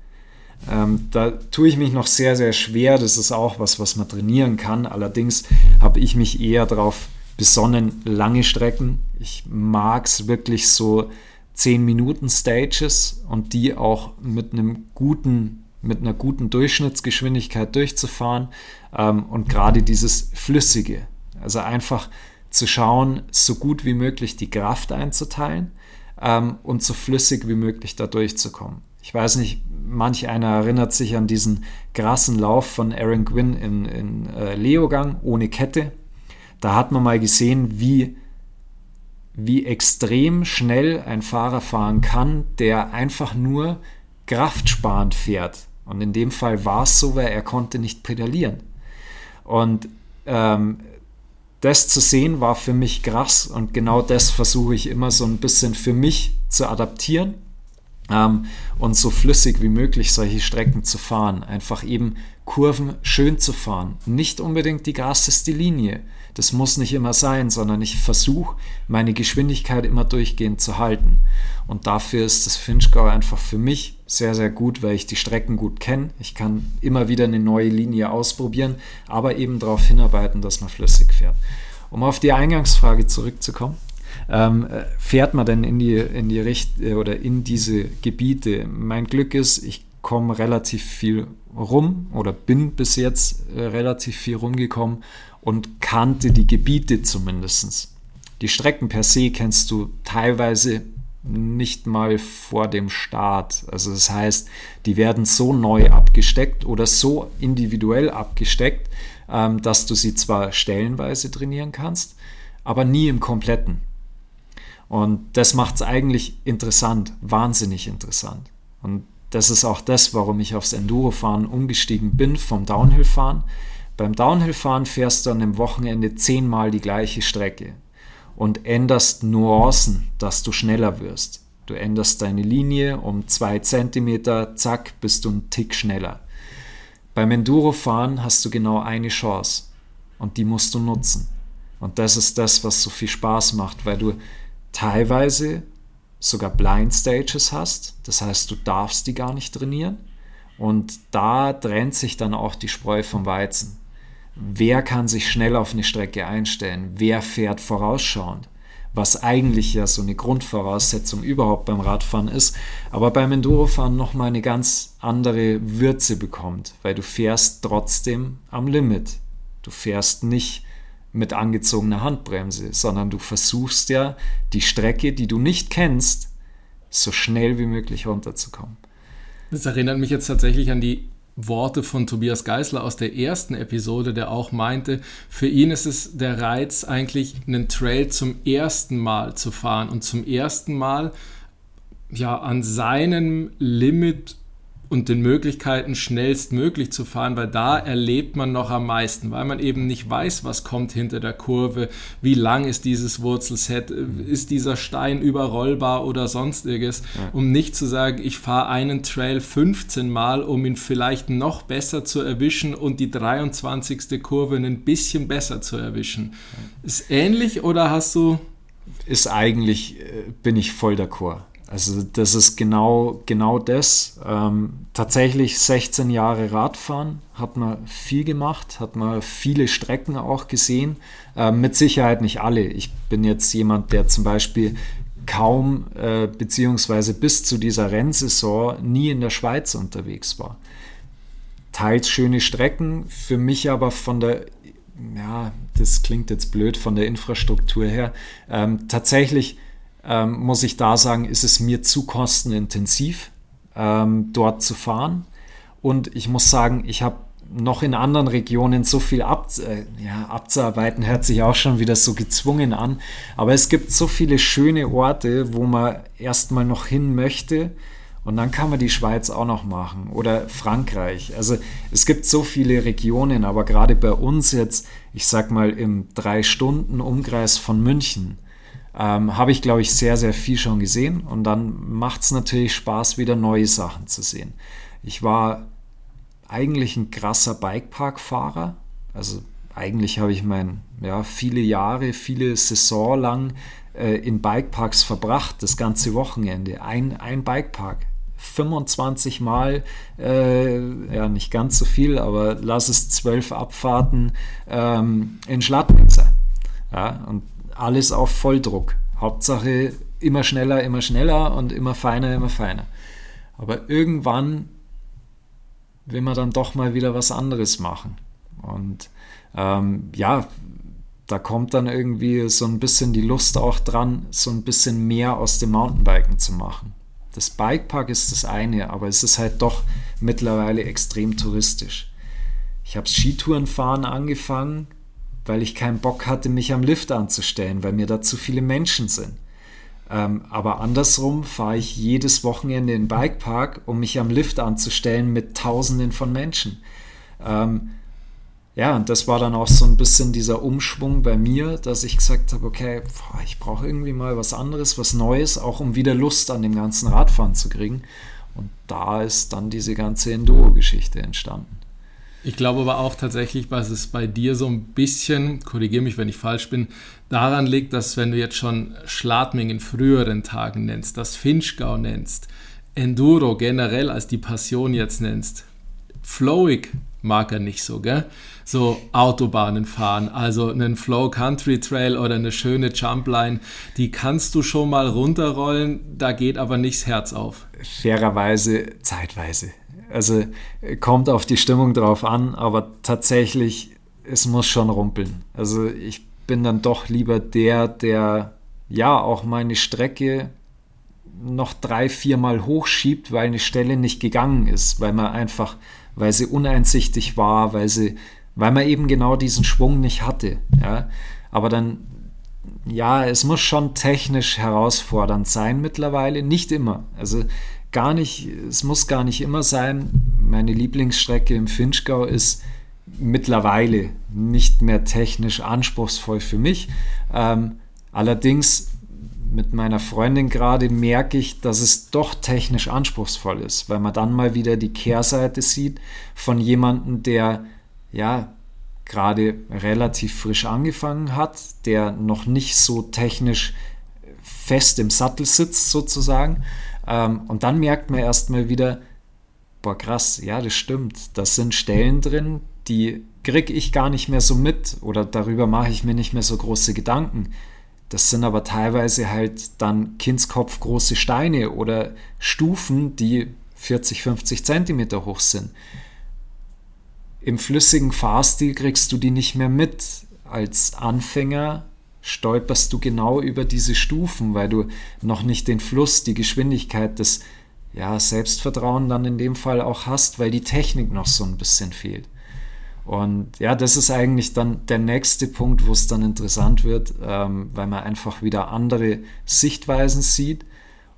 Ähm, da tue ich mich noch sehr, sehr schwer. Das ist auch was, was man trainieren kann. Allerdings habe ich mich eher darauf besonnen lange Strecken. Ich mag es wirklich so 10 Minuten Stages und die auch mit einem guten, mit einer guten Durchschnittsgeschwindigkeit durchzufahren ähm, und gerade dieses Flüssige. Also einfach zu schauen, so gut wie möglich die Kraft einzuteilen ähm, und so flüssig wie möglich da durchzukommen. Ich weiß nicht, manch einer erinnert sich an diesen krassen Lauf von Aaron Gwynn in, in äh, Leogang ohne Kette. Da hat man mal gesehen, wie, wie extrem schnell ein Fahrer fahren kann, der einfach nur kraftsparend fährt. Und in dem Fall war es so, weil er konnte nicht pedalieren. Und ähm, das zu sehen war für mich krass und genau das versuche ich immer so ein bisschen für mich zu adaptieren ähm, und so flüssig wie möglich solche Strecken zu fahren. Einfach eben Kurven schön zu fahren. Nicht unbedingt die krasseste Linie, das muss nicht immer sein, sondern ich versuche, meine Geschwindigkeit immer durchgehend zu halten. Und dafür ist das Finchgau einfach für mich sehr, sehr gut, weil ich die Strecken gut kenne. Ich kann immer wieder eine neue Linie ausprobieren, aber eben darauf hinarbeiten, dass man flüssig fährt. Um auf die Eingangsfrage zurückzukommen. Ähm, fährt man denn in die, in die Richt äh, oder in diese Gebiete? Mein Glück ist, ich komme relativ viel rum oder bin bis jetzt äh, relativ viel rumgekommen und kannte die Gebiete zumindest. Die Strecken per se kennst du teilweise nicht mal vor dem Start. Also das heißt, die werden so neu abgesteckt oder so individuell abgesteckt, ähm, dass du sie zwar stellenweise trainieren kannst, aber nie im kompletten. Und das macht es eigentlich interessant, wahnsinnig interessant. Und das ist auch das, warum ich aufs Endurofahren umgestiegen bin vom Downhillfahren. Beim Downhillfahren fährst du an einem Wochenende zehnmal die gleiche Strecke und änderst Nuancen, dass du schneller wirst. Du änderst deine Linie um zwei Zentimeter, zack, bist du einen Tick schneller. Beim Endurofahren hast du genau eine Chance und die musst du nutzen. Und das ist das, was so viel Spaß macht, weil du teilweise sogar Blind Stages hast. Das heißt, du darfst die gar nicht trainieren. Und da trennt sich dann auch die Spreu vom Weizen wer kann sich schnell auf eine Strecke einstellen, wer fährt vorausschauend, was eigentlich ja so eine Grundvoraussetzung überhaupt beim Radfahren ist, aber beim Endurofahren nochmal eine ganz andere Würze bekommt, weil du fährst trotzdem am Limit. Du fährst nicht mit angezogener Handbremse, sondern du versuchst ja, die Strecke, die du nicht kennst, so schnell wie möglich runterzukommen. Das erinnert mich jetzt tatsächlich an die Worte von Tobias Geisler aus der ersten Episode, der auch meinte, für ihn ist es der Reiz, eigentlich einen Trail zum ersten Mal zu fahren und zum ersten Mal ja an seinem Limit und den Möglichkeiten, schnellstmöglich zu fahren, weil da erlebt man noch am meisten, weil man eben nicht weiß, was kommt hinter der Kurve, wie lang ist dieses Wurzelset, ist dieser Stein überrollbar oder sonstiges, um nicht zu sagen, ich fahre einen Trail 15 Mal, um ihn vielleicht noch besser zu erwischen und die 23. Kurve ein bisschen besser zu erwischen. Ist ähnlich oder hast du... Ist eigentlich, äh, bin ich voll d'accord. Also das ist genau, genau das. Ähm, tatsächlich 16 Jahre Radfahren, hat man viel gemacht, hat man viele Strecken auch gesehen. Ähm, mit Sicherheit nicht alle. Ich bin jetzt jemand, der zum Beispiel kaum äh, beziehungsweise bis zu dieser Rennsaison nie in der Schweiz unterwegs war. Teils schöne Strecken, für mich aber von der, ja, das klingt jetzt blöd, von der Infrastruktur her, ähm, tatsächlich ähm, muss ich da sagen, ist es mir zu kostenintensiv, ähm, dort zu fahren. Und ich muss sagen, ich habe noch in anderen Regionen so viel ab, äh, ja, abzuarbeiten, hört sich auch schon wieder so gezwungen an. Aber es gibt so viele schöne Orte, wo man erstmal noch hin möchte. Und dann kann man die Schweiz auch noch machen oder Frankreich. Also es gibt so viele Regionen, aber gerade bei uns jetzt, ich sag mal im drei Stunden Umkreis von München, ähm, habe ich, glaube ich, sehr, sehr viel schon gesehen. Und dann macht es natürlich Spaß, wieder neue Sachen zu sehen. Ich war eigentlich ein krasser Bikepark-Fahrer. Also eigentlich habe ich mein, ja, viele Jahre, viele Saison lang äh, in Bikeparks verbracht, das ganze Wochenende. Ein, ein Bikepark. 25 Mal, äh, ja nicht ganz so viel, aber lass es zwölf Abfahrten ähm, in Schladming sein. Ja, und alles auf Volldruck. Hauptsache immer schneller, immer schneller und immer feiner, immer feiner. Aber irgendwann will man dann doch mal wieder was anderes machen. Und ähm, ja, da kommt dann irgendwie so ein bisschen die Lust auch dran, so ein bisschen mehr aus dem Mountainbiken zu machen. Das Bikepark ist das eine, aber es ist halt doch mittlerweile extrem touristisch. Ich habe Skitourenfahren angefangen weil ich keinen Bock hatte, mich am Lift anzustellen, weil mir da zu viele Menschen sind. Ähm, aber andersrum fahre ich jedes Wochenende in den Bikepark, um mich am Lift anzustellen mit Tausenden von Menschen. Ähm, ja, und das war dann auch so ein bisschen dieser Umschwung bei mir, dass ich gesagt habe, okay, ich brauche irgendwie mal was anderes, was Neues, auch um wieder Lust an dem ganzen Radfahren zu kriegen. Und da ist dann diese ganze Enduro-Geschichte entstanden. Ich glaube aber auch tatsächlich, was es bei dir so ein bisschen, korrigiere mich, wenn ich falsch bin, daran liegt, dass wenn du jetzt schon Schladming in früheren Tagen nennst, das Finchgau nennst, Enduro generell als die Passion jetzt nennst, Flowig mag er nicht so, gell? So Autobahnen fahren, also einen Flow Country Trail oder eine schöne Jumpline, die kannst du schon mal runterrollen, da geht aber nichts Herz auf. Fairerweise zeitweise. Also kommt auf die Stimmung drauf an, aber tatsächlich, es muss schon rumpeln. Also ich bin dann doch lieber der, der ja auch meine Strecke noch drei, viermal hochschiebt, weil eine Stelle nicht gegangen ist, weil man einfach, weil sie uneinsichtig war, weil sie, weil man eben genau diesen Schwung nicht hatte. Ja? Aber dann, ja, es muss schon technisch herausfordernd sein mittlerweile, nicht immer. Also gar nicht, es muss gar nicht immer sein. Meine Lieblingsstrecke im Finchgau ist mittlerweile nicht mehr technisch anspruchsvoll für mich. Ähm, allerdings mit meiner Freundin gerade merke ich, dass es doch technisch anspruchsvoll ist, weil man dann mal wieder die Kehrseite sieht von jemandem, der ja gerade relativ frisch angefangen hat, der noch nicht so technisch fest im Sattel sitzt sozusagen ähm, und dann merkt man erstmal wieder, boah, krass, ja, das stimmt. Das sind Stellen drin, die kriege ich gar nicht mehr so mit oder darüber mache ich mir nicht mehr so große Gedanken. Das sind aber teilweise halt dann Kindskopf große Steine oder Stufen, die 40, 50 Zentimeter hoch sind. Im flüssigen Fahrstil kriegst du die nicht mehr mit. Als Anfänger stolperst du genau über diese Stufen, weil du noch nicht den Fluss, die Geschwindigkeit, das ja, Selbstvertrauen dann in dem Fall auch hast, weil die Technik noch so ein bisschen fehlt. Und ja, das ist eigentlich dann der nächste Punkt, wo es dann interessant wird, ähm, weil man einfach wieder andere Sichtweisen sieht.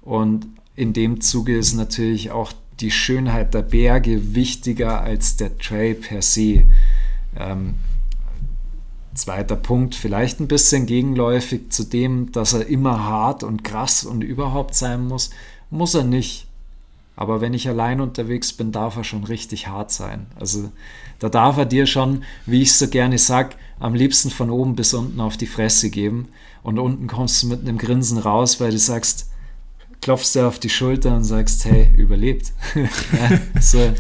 Und in dem Zuge ist natürlich auch die Schönheit der Berge wichtiger als der Trail per se. Ähm, zweiter Punkt, vielleicht ein bisschen gegenläufig zu dem, dass er immer hart und krass und überhaupt sein muss. Muss er nicht. Aber wenn ich allein unterwegs bin, darf er schon richtig hart sein. Also da darf er dir schon, wie ich so gerne sage, am liebsten von oben bis unten auf die Fresse geben. Und unten kommst du mit einem Grinsen raus, weil du sagst, klopfst dir auf die Schulter und sagst, hey, überlebt. so.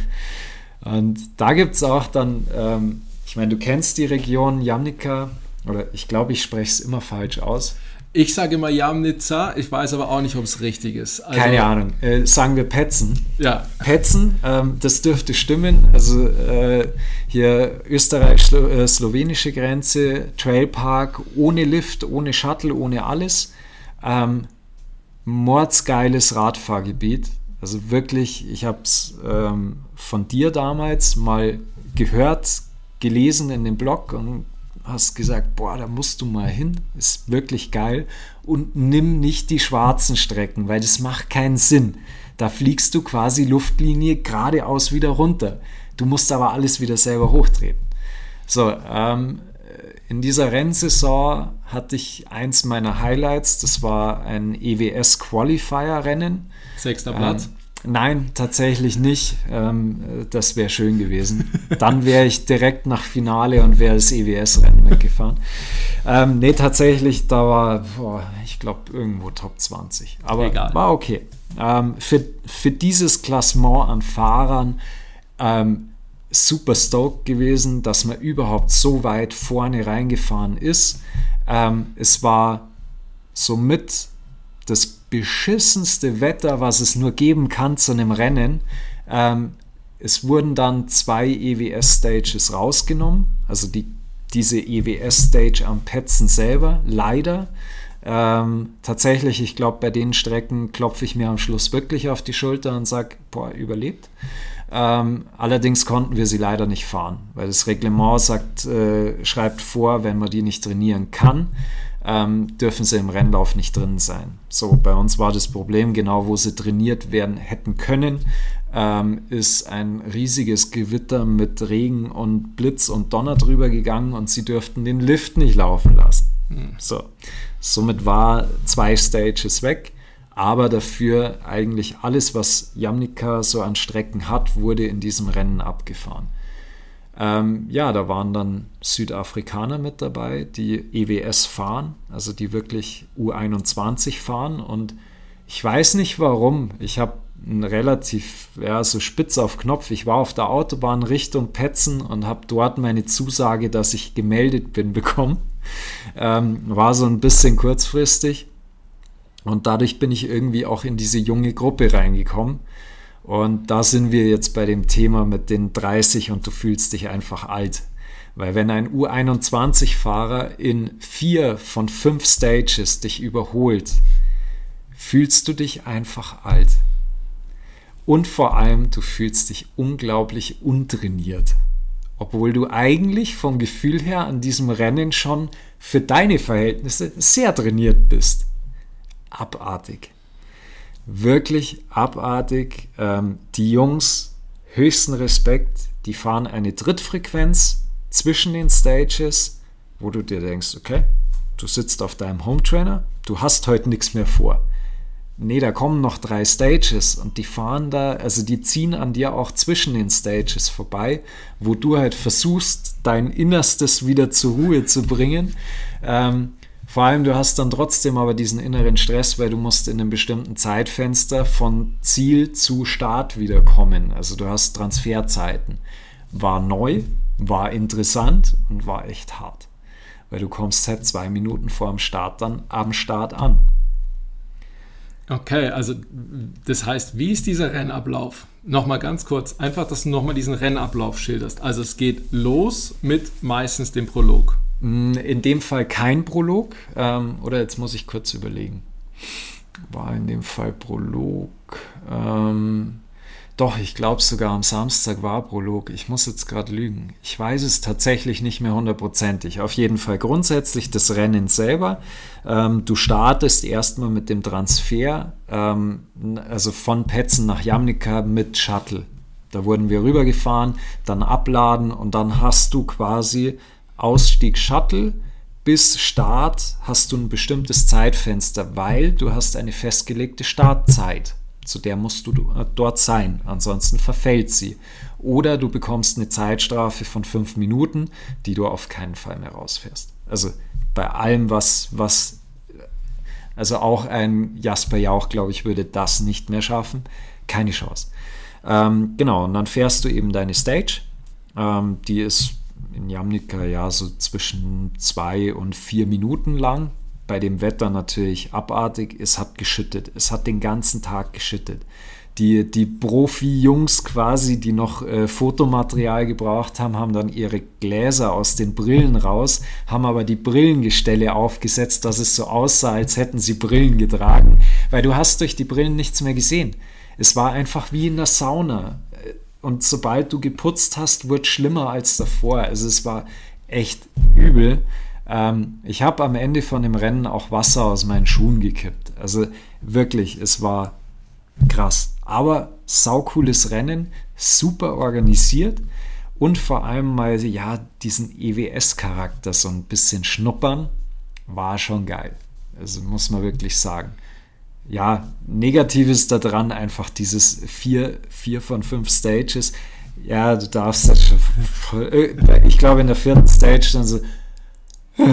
Und da gibt es auch dann, ähm, ich meine, du kennst die Region Jamnika, oder ich glaube, ich spreche es immer falsch aus. Ich sage immer Jamnitzer, ich weiß aber auch nicht, ob es richtig ist. Also, Keine Ahnung. Äh, sagen wir Petzen. Ja. Petzen, ähm, das dürfte stimmen. Also äh, hier österreich-slowenische äh, Grenze, Trailpark, ohne Lift, ohne Shuttle, ohne alles. Ähm, mordsgeiles Radfahrgebiet. Also wirklich, ich habe es ähm, von dir damals mal gehört, gelesen in dem Blog und hast gesagt, boah, da musst du mal hin, ist wirklich geil und nimm nicht die schwarzen Strecken, weil das macht keinen Sinn. Da fliegst du quasi Luftlinie geradeaus wieder runter. Du musst aber alles wieder selber hochtreten. So, ähm, in dieser Rennsaison hatte ich eins meiner Highlights, das war ein EWS Qualifier Rennen. Sechster Platz. Ähm, Nein, tatsächlich nicht. Ähm, das wäre schön gewesen. Dann wäre ich direkt nach Finale und wäre das EWS-Rennen mitgefahren. Ähm, nee, tatsächlich, da war, boah, ich glaube, irgendwo Top 20. Aber Egal. war okay. Ähm, für, für dieses Klassement an Fahrern ähm, super stoked gewesen, dass man überhaupt so weit vorne reingefahren ist. Ähm, es war somit das beschissenste Wetter, was es nur geben kann zu einem Rennen. Ähm, es wurden dann zwei EWS-Stages rausgenommen, also die, diese EWS-Stage am Petzen selber, leider. Ähm, tatsächlich, ich glaube, bei den Strecken klopfe ich mir am Schluss wirklich auf die Schulter und sage, boah, überlebt. Ähm, allerdings konnten wir sie leider nicht fahren, weil das Reglement sagt, äh, schreibt vor, wenn man die nicht trainieren kann, ähm, dürfen sie im Rennlauf nicht drin sein. So, bei uns war das Problem, genau wo sie trainiert werden hätten können, ähm, ist ein riesiges Gewitter mit Regen und Blitz und Donner drüber gegangen und sie dürften den Lift nicht laufen lassen. Hm. So, somit war zwei Stages weg. Aber dafür eigentlich alles, was Jamnika so an Strecken hat, wurde in diesem Rennen abgefahren. Ähm, ja, da waren dann Südafrikaner mit dabei, die EWS fahren, also die wirklich U21 fahren. Und ich weiß nicht warum. Ich habe relativ, ja, so spitz auf Knopf. Ich war auf der Autobahn Richtung Petzen und habe dort meine Zusage, dass ich gemeldet bin, bekommen. Ähm, war so ein bisschen kurzfristig. Und dadurch bin ich irgendwie auch in diese junge Gruppe reingekommen. Und da sind wir jetzt bei dem Thema mit den 30 und du fühlst dich einfach alt. Weil wenn ein U21-Fahrer in vier von fünf Stages dich überholt, fühlst du dich einfach alt. Und vor allem, du fühlst dich unglaublich untrainiert. Obwohl du eigentlich vom Gefühl her an diesem Rennen schon für deine Verhältnisse sehr trainiert bist. Abartig wirklich abartig. Ähm, die Jungs, höchsten Respekt, die fahren eine Drittfrequenz zwischen den Stages, wo du dir denkst, okay, du sitzt auf deinem Home Trainer, du hast heute nichts mehr vor. Nee, da kommen noch drei Stages und die fahren da, also die ziehen an dir auch zwischen den Stages vorbei, wo du halt versuchst, dein Innerstes wieder zur Ruhe zu bringen. Ähm, vor allem, du hast dann trotzdem aber diesen inneren Stress, weil du musst in einem bestimmten Zeitfenster von Ziel zu Start wieder kommen. Also du hast Transferzeiten. War neu, war interessant und war echt hart. Weil du kommst halt zwei Minuten vor dem Start dann am Start an. Okay, also das heißt, wie ist dieser Rennablauf? Nochmal ganz kurz, einfach, dass du nochmal diesen Rennablauf schilderst. Also es geht los mit meistens dem Prolog. Mm, in dem Fall kein Prolog. Ähm, oder jetzt muss ich kurz überlegen. War in dem Fall Prolog. Ähm, doch, ich glaube sogar am Samstag war Prolog. Ich muss jetzt gerade lügen. Ich weiß es tatsächlich nicht mehr hundertprozentig. Auf jeden Fall grundsätzlich das Rennen selber. Ähm, du startest erstmal mit dem Transfer, ähm, also von Petzen nach Jamnika mit Shuttle. Da wurden wir rübergefahren, dann abladen und dann hast du quasi Ausstieg Shuttle bis Start hast du ein bestimmtes Zeitfenster, weil du hast eine festgelegte Startzeit. Zu der musst du äh, dort sein, ansonsten verfällt sie. Oder du bekommst eine Zeitstrafe von fünf Minuten, die du auf keinen Fall mehr rausfährst. Also bei allem, was, was also auch ein Jasper Jauch, glaube ich, würde das nicht mehr schaffen. Keine Chance. Ähm, genau, und dann fährst du eben deine Stage. Ähm, die ist in Jamnika ja so zwischen zwei und vier Minuten lang. Bei dem Wetter natürlich abartig. Es hat geschüttet. Es hat den ganzen Tag geschüttet. Die, die Profi-Jungs quasi, die noch äh, Fotomaterial gebraucht haben, haben dann ihre Gläser aus den Brillen raus, haben aber die Brillengestelle aufgesetzt, dass es so aussah, als hätten sie Brillen getragen. Weil du hast durch die Brillen nichts mehr gesehen. Es war einfach wie in der Sauna. Und sobald du geputzt hast, wird schlimmer als davor. Also es war echt übel. Ähm, ich habe am Ende von dem Rennen auch Wasser aus meinen Schuhen gekippt. Also wirklich, es war krass. Aber saucooles Rennen, super organisiert und vor allem mal ja diesen EWS-Charakter so ein bisschen schnuppern, war schon geil. Also muss man wirklich sagen ja, Negatives daran einfach dieses vier, vier von fünf Stages. Ja, du darfst das schon. Äh, ich glaube, in der vierten Stage dann so.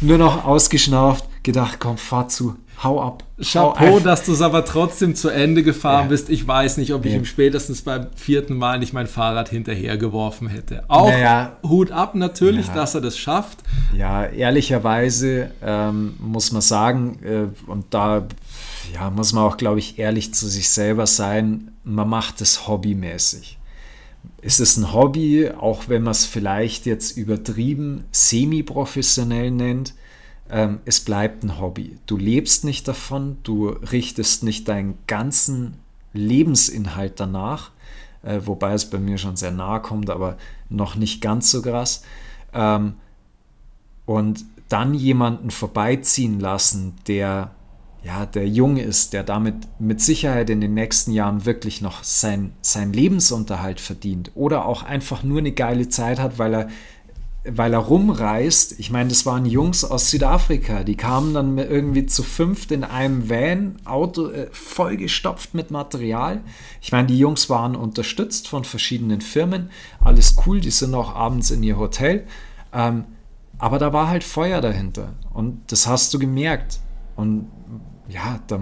nur noch ausgeschnauft, gedacht, komm, fahr zu, hau ab. Chapeau, dass du es aber trotzdem zu Ende gefahren ja. bist. Ich weiß nicht, ob ich ja. ihm spätestens beim vierten Mal nicht mein Fahrrad hinterhergeworfen hätte. Auch naja, Hut ab natürlich, ja. dass er das schafft. Ja, ehrlicherweise ähm, muss man sagen, äh, und da ja, muss man auch, glaube ich, ehrlich zu sich selber sein, man macht es hobbymäßig. Es ist ein Hobby, auch wenn man es vielleicht jetzt übertrieben semi-professionell nennt, ähm, es bleibt ein Hobby. Du lebst nicht davon, du richtest nicht deinen ganzen Lebensinhalt danach, äh, wobei es bei mir schon sehr nahe kommt, aber noch nicht ganz so krass. Ähm, und dann jemanden vorbeiziehen lassen, der ja, der jung ist, der damit mit Sicherheit in den nächsten Jahren wirklich noch sein, sein Lebensunterhalt verdient oder auch einfach nur eine geile Zeit hat, weil er weil er rumreist, ich meine, das waren Jungs aus Südafrika, die kamen dann irgendwie zu fünft in einem Van, Auto äh, vollgestopft mit Material. Ich meine, die Jungs waren unterstützt von verschiedenen Firmen, alles cool, die sind auch abends in ihr Hotel. Ähm, aber da war halt Feuer dahinter und das hast du gemerkt. Und ja, da,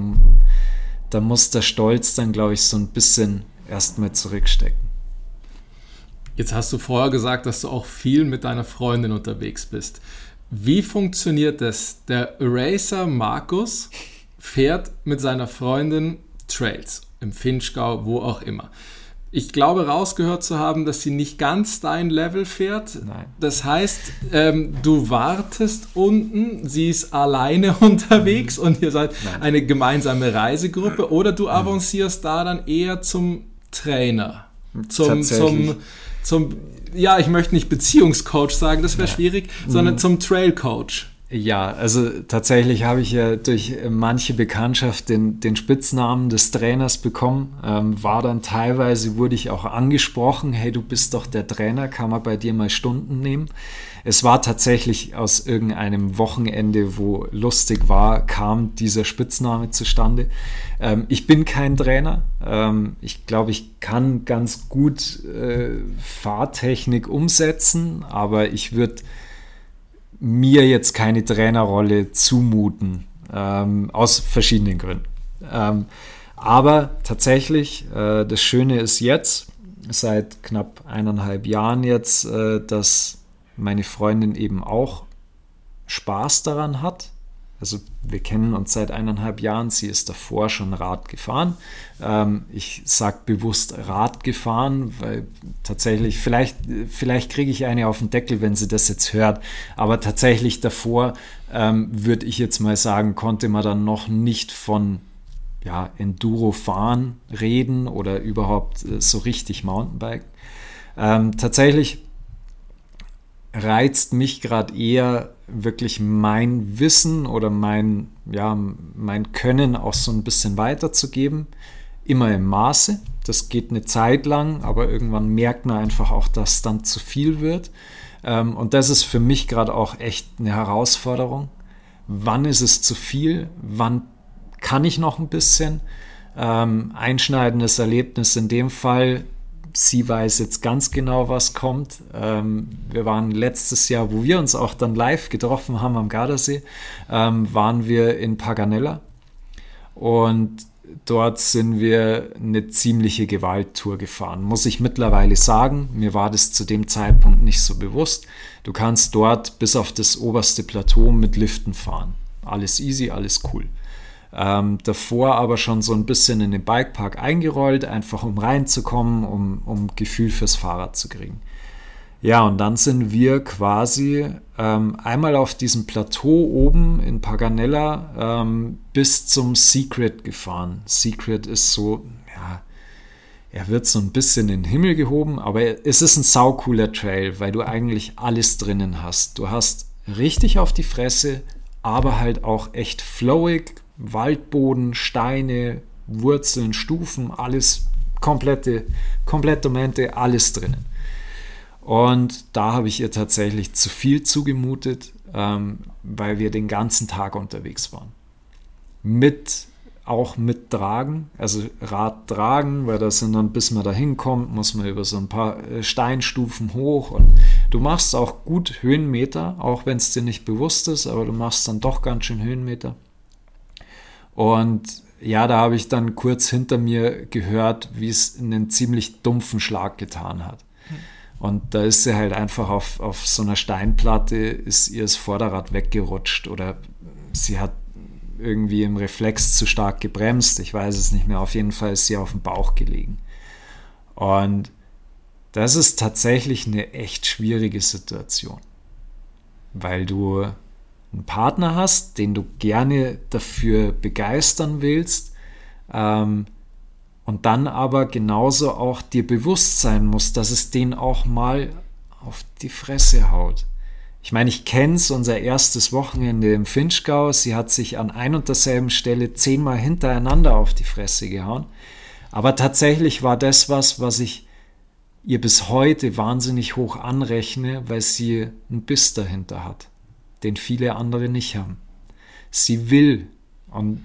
da muss der Stolz dann, glaube ich, so ein bisschen erstmal zurückstecken. Jetzt hast du vorher gesagt, dass du auch viel mit deiner Freundin unterwegs bist. Wie funktioniert das? Der Eraser Markus fährt mit seiner Freundin Trails im Finchgau, wo auch immer. Ich glaube, rausgehört zu haben, dass sie nicht ganz dein Level fährt. Nein. Das heißt, ähm, du wartest unten, sie ist alleine unterwegs und ihr seid Nein. eine gemeinsame Reisegruppe oder du avancierst da dann eher zum Trainer, zum, zum zum, ja, ich möchte nicht Beziehungscoach sagen, das wäre ja. schwierig, sondern mhm. zum Trailcoach. Ja, also tatsächlich habe ich ja durch manche Bekanntschaft den, den Spitznamen des Trainers bekommen. Ähm, war dann teilweise, wurde ich auch angesprochen, hey, du bist doch der Trainer, kann man bei dir mal Stunden nehmen? Es war tatsächlich aus irgendeinem Wochenende, wo lustig war, kam dieser Spitzname zustande. Ähm, ich bin kein Trainer. Ähm, ich glaube, ich kann ganz gut äh, Fahrtechnik umsetzen, aber ich würde mir jetzt keine Trainerrolle zumuten, ähm, aus verschiedenen Gründen. Ähm, aber tatsächlich, äh, das Schöne ist jetzt, seit knapp eineinhalb Jahren jetzt, äh, dass meine Freundin eben auch Spaß daran hat, also wir kennen uns seit eineinhalb Jahren, sie ist davor schon Rad gefahren. Ähm, ich sage bewusst Rad gefahren, weil tatsächlich, vielleicht, vielleicht kriege ich eine auf den Deckel, wenn sie das jetzt hört, aber tatsächlich davor ähm, würde ich jetzt mal sagen, konnte man dann noch nicht von ja, Enduro fahren reden oder überhaupt äh, so richtig Mountainbike. Ähm, tatsächlich reizt mich gerade eher wirklich mein Wissen oder mein, ja, mein Können auch so ein bisschen weiterzugeben. Immer im Maße. Das geht eine Zeit lang, aber irgendwann merkt man einfach auch, dass dann zu viel wird. Ähm, und das ist für mich gerade auch echt eine Herausforderung. Wann ist es zu viel? Wann kann ich noch ein bisschen? Ähm, einschneidendes Erlebnis in dem Fall sie weiß jetzt ganz genau, was kommt. Ähm, wir waren letztes Jahr, wo wir uns auch dann live getroffen haben am Gardasee, ähm, waren wir in Paganella und dort sind wir eine ziemliche Gewalttour gefahren. Muss ich mittlerweile sagen, mir war das zu dem Zeitpunkt nicht so bewusst. Du kannst dort bis auf das oberste Plateau mit Liften fahren. Alles easy, alles cool. Ähm, davor aber schon so ein bisschen in den Bikepark eingerollt, einfach um reinzukommen, um, um Gefühl fürs Fahrrad zu kriegen. Ja, und dann sind wir quasi ähm, einmal auf diesem Plateau oben in Paganella ähm, bis zum Secret gefahren. Secret ist so, ja, er wird so ein bisschen in den Himmel gehoben, aber es ist ein saucooler Trail, weil du eigentlich alles drinnen hast. Du hast richtig auf die Fresse, aber halt auch echt flowig, Waldboden, Steine, Wurzeln, Stufen, alles komplette, komplette Momente, alles drinnen. Und da habe ich ihr tatsächlich zu viel zugemutet, ähm, weil wir den ganzen Tag unterwegs waren. Mit, auch mit Tragen, also Rad tragen, weil das sind dann, bis man da hinkommt, muss man über so ein paar äh, Steinstufen hoch und du machst auch gut Höhenmeter, auch wenn es dir nicht bewusst ist, aber du machst dann doch ganz schön Höhenmeter. Und ja, da habe ich dann kurz hinter mir gehört, wie es einen ziemlich dumpfen Schlag getan hat. Und da ist sie halt einfach auf, auf so einer Steinplatte, ist ihr das Vorderrad weggerutscht oder sie hat irgendwie im Reflex zu stark gebremst. Ich weiß es nicht mehr. Auf jeden Fall ist sie auf dem Bauch gelegen. Und das ist tatsächlich eine echt schwierige Situation, weil du einen Partner hast, den du gerne dafür begeistern willst, ähm, und dann aber genauso auch dir bewusst sein musst, dass es den auch mal auf die Fresse haut. Ich meine, ich kenne es, unser erstes Wochenende im Finchgau. Sie hat sich an ein und derselben Stelle zehnmal hintereinander auf die Fresse gehauen. Aber tatsächlich war das was, was ich ihr bis heute wahnsinnig hoch anrechne, weil sie einen Biss dahinter hat den viele andere nicht haben. Sie will. Und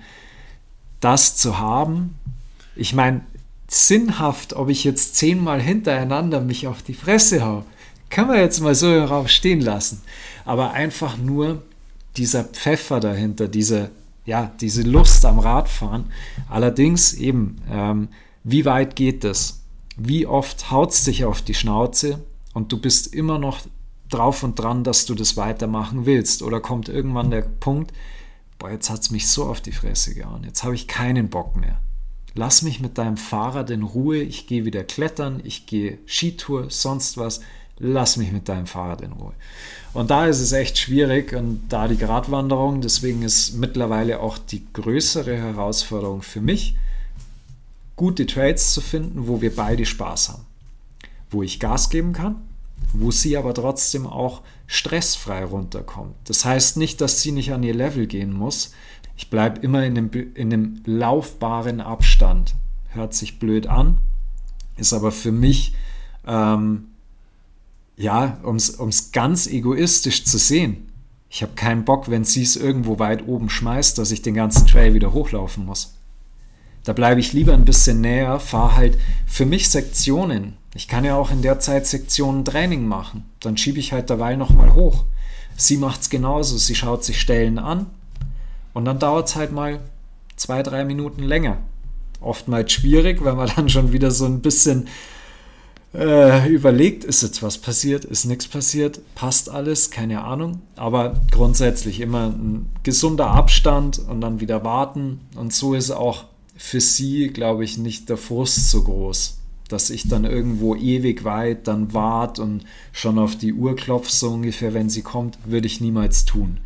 das zu haben, ich meine, sinnhaft, ob ich jetzt zehnmal hintereinander mich auf die Fresse haue, kann man jetzt mal so im Raum stehen lassen. Aber einfach nur dieser Pfeffer dahinter, diese, ja, diese Lust am Radfahren. Allerdings eben, ähm, wie weit geht das? Wie oft haut es dich auf die Schnauze und du bist immer noch drauf und dran, dass du das weitermachen willst. Oder kommt irgendwann der Punkt, boah, jetzt hat es mich so auf die Fresse gehauen, jetzt habe ich keinen Bock mehr. Lass mich mit deinem Fahrrad in Ruhe, ich gehe wieder klettern, ich gehe Skitour, sonst was. Lass mich mit deinem Fahrrad in Ruhe. Und da ist es echt schwierig und da die Gratwanderung, deswegen ist mittlerweile auch die größere Herausforderung für mich, gute Trades zu finden, wo wir beide Spaß haben. Wo ich Gas geben kann, wo sie aber trotzdem auch stressfrei runterkommt. Das heißt nicht, dass sie nicht an ihr Level gehen muss. Ich bleibe immer in einem, in einem laufbaren Abstand. Hört sich blöd an, ist aber für mich, ähm, ja, um es ganz egoistisch zu sehen. Ich habe keinen Bock, wenn sie es irgendwo weit oben schmeißt, dass ich den ganzen Trail wieder hochlaufen muss. Da bleibe ich lieber ein bisschen näher, fahre halt für mich Sektionen. Ich kann ja auch in der Zeit Sektionen Training machen. Dann schiebe ich halt derweil nochmal hoch. Sie macht es genauso. Sie schaut sich Stellen an und dann dauert es halt mal zwei, drei Minuten länger. Oftmals schwierig, weil man dann schon wieder so ein bisschen äh, überlegt, ist jetzt was passiert, ist nichts passiert, passt alles, keine Ahnung. Aber grundsätzlich immer ein gesunder Abstand und dann wieder warten. Und so ist auch für sie, glaube ich, nicht der Frust so groß, dass ich dann irgendwo ewig weit dann wart und schon auf die Uhr klopfe, so ungefähr, wenn sie kommt, würde ich niemals tun.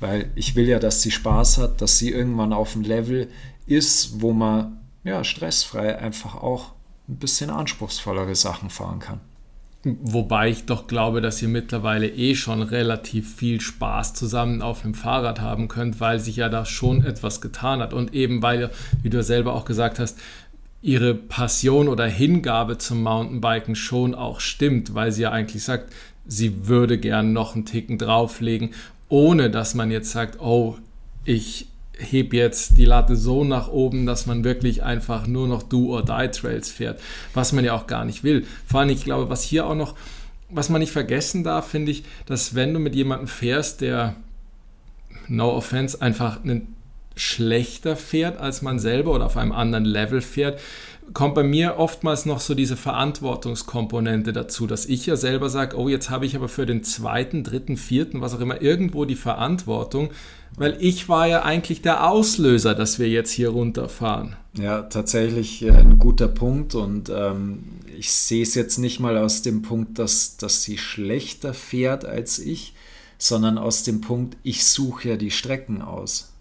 Weil ich will ja, dass sie Spaß hat, dass sie irgendwann auf dem Level ist, wo man ja stressfrei einfach auch ein bisschen anspruchsvollere Sachen fahren kann. Wobei ich doch glaube, dass ihr mittlerweile eh schon relativ viel Spaß zusammen auf dem Fahrrad haben könnt, weil sich ja da schon etwas getan hat. Und eben weil, wie du selber auch gesagt hast, ihre Passion oder Hingabe zum Mountainbiken schon auch stimmt, weil sie ja eigentlich sagt, sie würde gern noch einen Ticken drauflegen, ohne dass man jetzt sagt, oh, ich heb jetzt die Latte so nach oben, dass man wirklich einfach nur noch Do-or-Die-Trails fährt, was man ja auch gar nicht will. Vor allem, ich glaube, was hier auch noch, was man nicht vergessen darf, finde ich, dass wenn du mit jemandem fährst, der, no offense, einfach einen schlechter fährt als man selber oder auf einem anderen Level fährt, kommt bei mir oftmals noch so diese Verantwortungskomponente dazu, dass ich ja selber sage, oh, jetzt habe ich aber für den zweiten, dritten, vierten, was auch immer, irgendwo die Verantwortung, weil ich war ja eigentlich der Auslöser, dass wir jetzt hier runterfahren. Ja, tatsächlich äh, ein guter Punkt und ähm, ich sehe es jetzt nicht mal aus dem Punkt, dass, dass sie schlechter fährt als ich, sondern aus dem Punkt, ich suche ja die Strecken aus.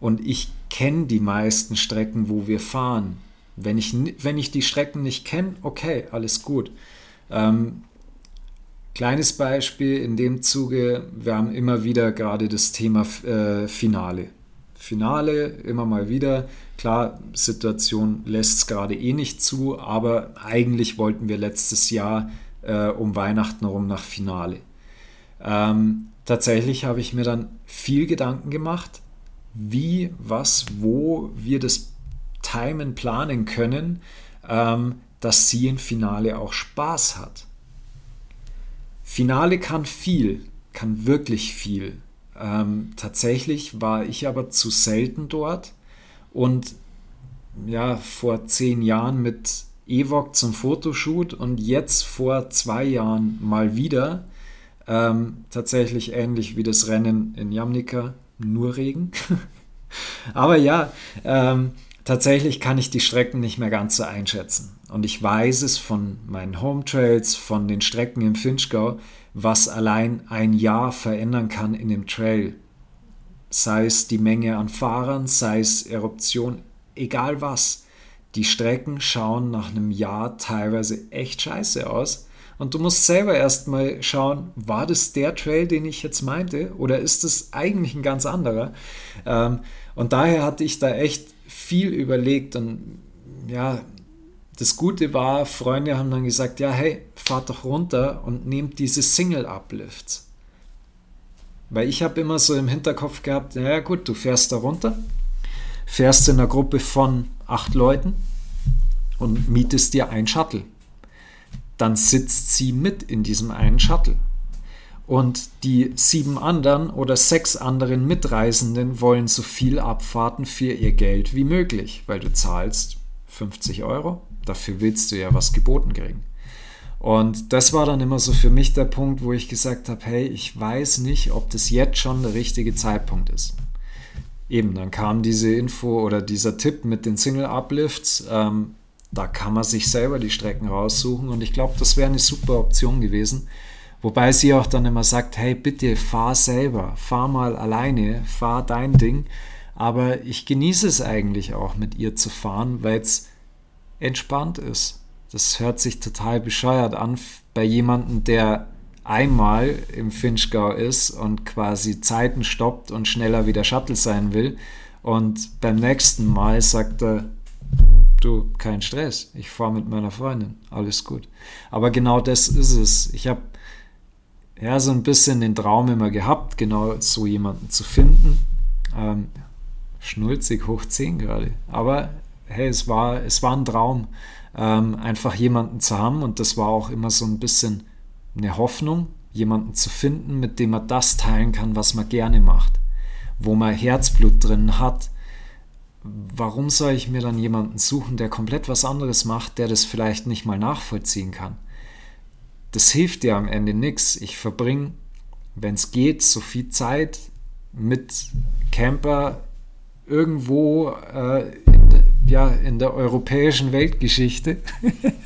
Und ich kenne die meisten Strecken, wo wir fahren. Wenn ich, wenn ich die Strecken nicht kenne, okay, alles gut. Ähm, kleines Beispiel in dem Zuge, wir haben immer wieder gerade das Thema äh, Finale. Finale, immer mal wieder. Klar, Situation lässt es gerade eh nicht zu, aber eigentlich wollten wir letztes Jahr äh, um Weihnachten herum nach Finale. Ähm, tatsächlich habe ich mir dann viel Gedanken gemacht, wie, was, wo wir das timen, planen können, ähm, dass sie im Finale auch Spaß hat. Finale kann viel, kann wirklich viel. Ähm, tatsächlich war ich aber zu selten dort und ja, vor zehn Jahren mit Evok zum Fotoshoot und jetzt vor zwei Jahren mal wieder. Ähm, tatsächlich ähnlich wie das Rennen in Jamnika, nur Regen. Aber ja, ähm, tatsächlich kann ich die Strecken nicht mehr ganz so einschätzen. Und ich weiß es von meinen Home Trails, von den Strecken im Finchgau, was allein ein Jahr verändern kann in dem Trail. Sei es die Menge an Fahrern, sei es Eruption, egal was. Die Strecken schauen nach einem Jahr teilweise echt scheiße aus. Und du musst selber erstmal schauen, war das der Trail, den ich jetzt meinte, oder ist es eigentlich ein ganz anderer? Ähm, und daher hatte ich da echt viel überlegt und ja, das Gute war, Freunde haben dann gesagt, ja, hey, fahrt doch runter und nehmt diese Single-Uplifts. Weil ich habe immer so im Hinterkopf gehabt, ja gut, du fährst da runter, fährst in einer Gruppe von acht Leuten und mietest dir ein Shuttle dann sitzt sie mit in diesem einen Shuttle. Und die sieben anderen oder sechs anderen Mitreisenden wollen so viel Abfahrten für ihr Geld wie möglich, weil du zahlst 50 Euro. Dafür willst du ja was geboten kriegen. Und das war dann immer so für mich der Punkt, wo ich gesagt habe, hey, ich weiß nicht, ob das jetzt schon der richtige Zeitpunkt ist. Eben, dann kam diese Info oder dieser Tipp mit den Single Uplifts. Ähm, da kann man sich selber die Strecken raussuchen und ich glaube, das wäre eine super Option gewesen. Wobei sie auch dann immer sagt, hey, bitte fahr selber, fahr mal alleine, fahr dein Ding. Aber ich genieße es eigentlich auch mit ihr zu fahren, weil es entspannt ist. Das hört sich total bescheuert an bei jemandem, der einmal im Finchgau ist und quasi Zeiten stoppt und schneller wieder Shuttle sein will. Und beim nächsten Mal sagt er, du, kein Stress, ich fahre mit meiner Freundin, alles gut. Aber genau das ist es. Ich habe ja so ein bisschen den Traum immer gehabt, genau so jemanden zu finden. Ähm, schnulzig hoch 10 gerade. Aber hey, es war, es war ein Traum, ähm, einfach jemanden zu haben und das war auch immer so ein bisschen eine Hoffnung, jemanden zu finden, mit dem man das teilen kann, was man gerne macht, wo man Herzblut drin hat, warum soll ich mir dann jemanden suchen, der komplett was anderes macht, der das vielleicht nicht mal nachvollziehen kann? Das hilft dir am Ende nichts. Ich verbringe, wenn es geht, so viel Zeit mit Camper irgendwo äh, ja, in der europäischen Weltgeschichte,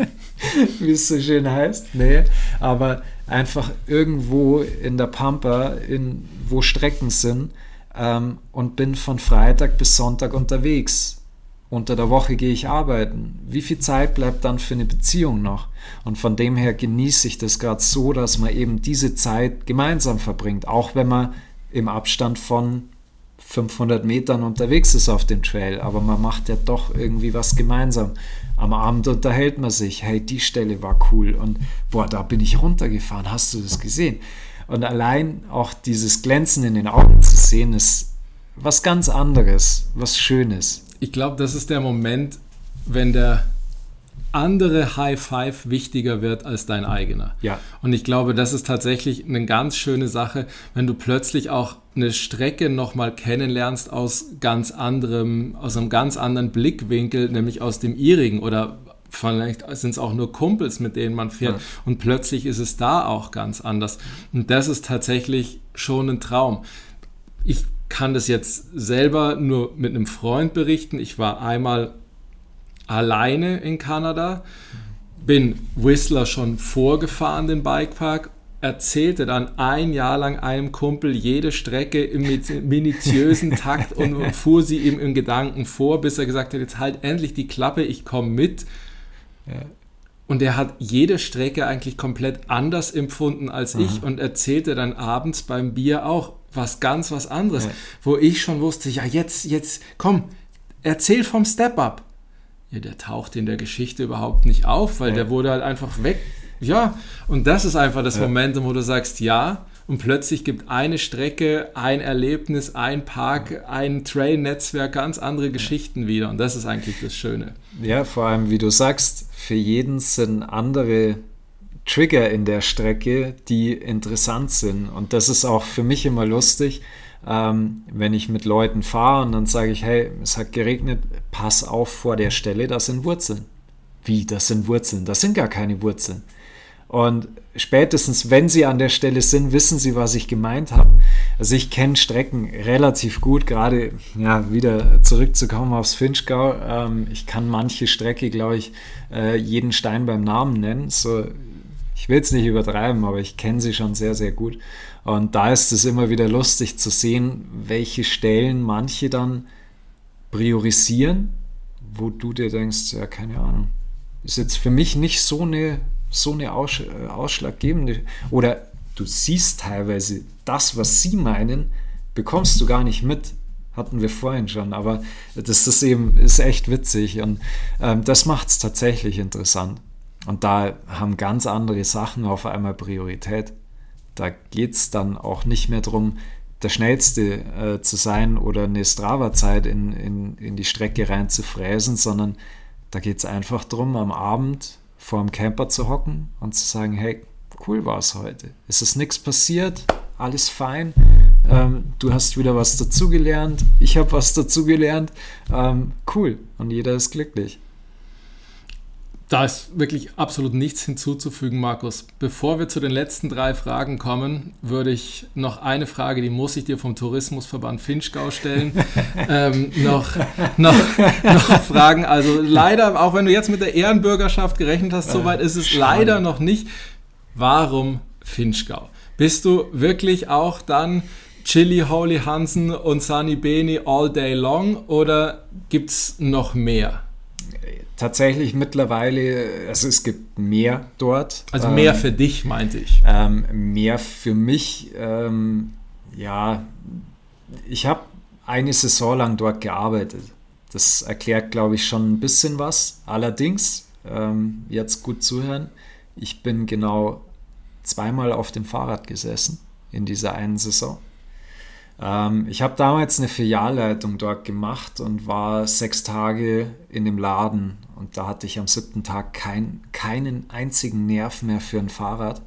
wie es so schön heißt. Nee, aber einfach irgendwo in der Pampa, in, wo Strecken sind, ähm, und bin von Freitag bis Sonntag unterwegs. Unter der Woche gehe ich arbeiten. Wie viel Zeit bleibt dann für eine Beziehung noch? Und von dem her genieße ich das gerade so, dass man eben diese Zeit gemeinsam verbringt, auch wenn man im Abstand von 500 Metern unterwegs ist auf dem Trail, aber man macht ja doch irgendwie was gemeinsam. Am Abend unterhält man sich, hey, die Stelle war cool und boah, da bin ich runtergefahren, hast du das gesehen? Und allein auch dieses Glänzen in den Augen zu sehen, ist was ganz anderes, was Schönes. Ich glaube, das ist der Moment, wenn der andere High Five wichtiger wird als dein eigener. Ja. Und ich glaube, das ist tatsächlich eine ganz schöne Sache, wenn du plötzlich auch eine Strecke nochmal kennenlernst aus ganz anderem, aus einem ganz anderen Blickwinkel, nämlich aus dem ihrigen oder vielleicht sind es auch nur Kumpels, mit denen man fährt ja. und plötzlich ist es da auch ganz anders. Und das ist tatsächlich schon ein Traum. Ich kann das jetzt selber nur mit einem Freund berichten. Ich war einmal alleine in Kanada, bin Whistler schon vorgefahren, den Bikepark, erzählte dann ein Jahr lang einem Kumpel jede Strecke im minutiösen Takt und fuhr sie ihm im Gedanken vor, bis er gesagt hat, jetzt halt endlich die Klappe, ich komme mit. Und er hat jede Strecke eigentlich komplett anders empfunden als Aha. ich und erzählte dann abends beim Bier auch was ganz was anderes, ja. wo ich schon wusste, ja jetzt, jetzt, komm, erzähl vom Step-Up ja, der taucht in der Geschichte überhaupt nicht auf, weil ja. der wurde halt einfach weg. Ja, und das ist einfach das ja. Momentum, wo du sagst, ja, und plötzlich gibt eine Strecke, ein Erlebnis, ein Park, ein Trail-Netzwerk ganz andere Geschichten wieder. Und das ist eigentlich das Schöne. Ja, vor allem, wie du sagst, für jeden sind andere Trigger in der Strecke, die interessant sind. Und das ist auch für mich immer lustig ähm, wenn ich mit Leuten fahre und dann sage ich, hey, es hat geregnet, pass auf vor der Stelle, das sind Wurzeln. Wie, das sind Wurzeln? Das sind gar keine Wurzeln. Und spätestens, wenn sie an der Stelle sind, wissen sie, was ich gemeint habe. Also ich kenne Strecken relativ gut, gerade ja, wieder zurückzukommen aufs Finchgau. Ähm, ich kann manche Strecke, glaube ich, äh, jeden Stein beim Namen nennen. So, ich will es nicht übertreiben, aber ich kenne sie schon sehr, sehr gut. Und da ist es immer wieder lustig zu sehen, welche Stellen manche dann priorisieren, wo du dir denkst, ja, keine Ahnung. Ist jetzt für mich nicht so eine, so eine Aus, äh, ausschlaggebende. Oder du siehst teilweise das, was sie meinen, bekommst du gar nicht mit. Hatten wir vorhin schon, aber das ist eben ist echt witzig und ähm, das macht es tatsächlich interessant. Und da haben ganz andere Sachen auf einmal Priorität. Da geht es dann auch nicht mehr darum, der Schnellste äh, zu sein oder eine Strava-Zeit in, in, in die Strecke rein zu fräsen, sondern da geht es einfach darum, am Abend vor dem Camper zu hocken und zu sagen, hey, cool war es heute. Es ist nichts passiert, alles fein. Ähm, du hast wieder was dazugelernt, ich habe was dazugelernt. Ähm, cool. Und jeder ist glücklich. Da ist wirklich absolut nichts hinzuzufügen, Markus. Bevor wir zu den letzten drei Fragen kommen, würde ich noch eine Frage, die muss ich dir vom Tourismusverband Finchgau stellen, ähm, noch, noch, noch fragen. Also leider, auch wenn du jetzt mit der Ehrenbürgerschaft gerechnet hast, soweit ist es leider noch nicht. Warum Finchgau? Bist du wirklich auch dann Chili Holy Hansen und Sunny Beni all day long oder gibt es noch mehr? Tatsächlich mittlerweile, also es gibt mehr dort. Also mehr ähm, für dich, meinte ich. Ähm, mehr für mich, ähm, ja, ich habe eine Saison lang dort gearbeitet. Das erklärt, glaube ich, schon ein bisschen was. Allerdings, ähm, jetzt gut zuhören, ich bin genau zweimal auf dem Fahrrad gesessen in dieser einen Saison. Ähm, ich habe damals eine Filialleitung dort gemacht und war sechs Tage in dem Laden und da hatte ich am siebten Tag kein, keinen einzigen Nerv mehr für ein Fahrrad.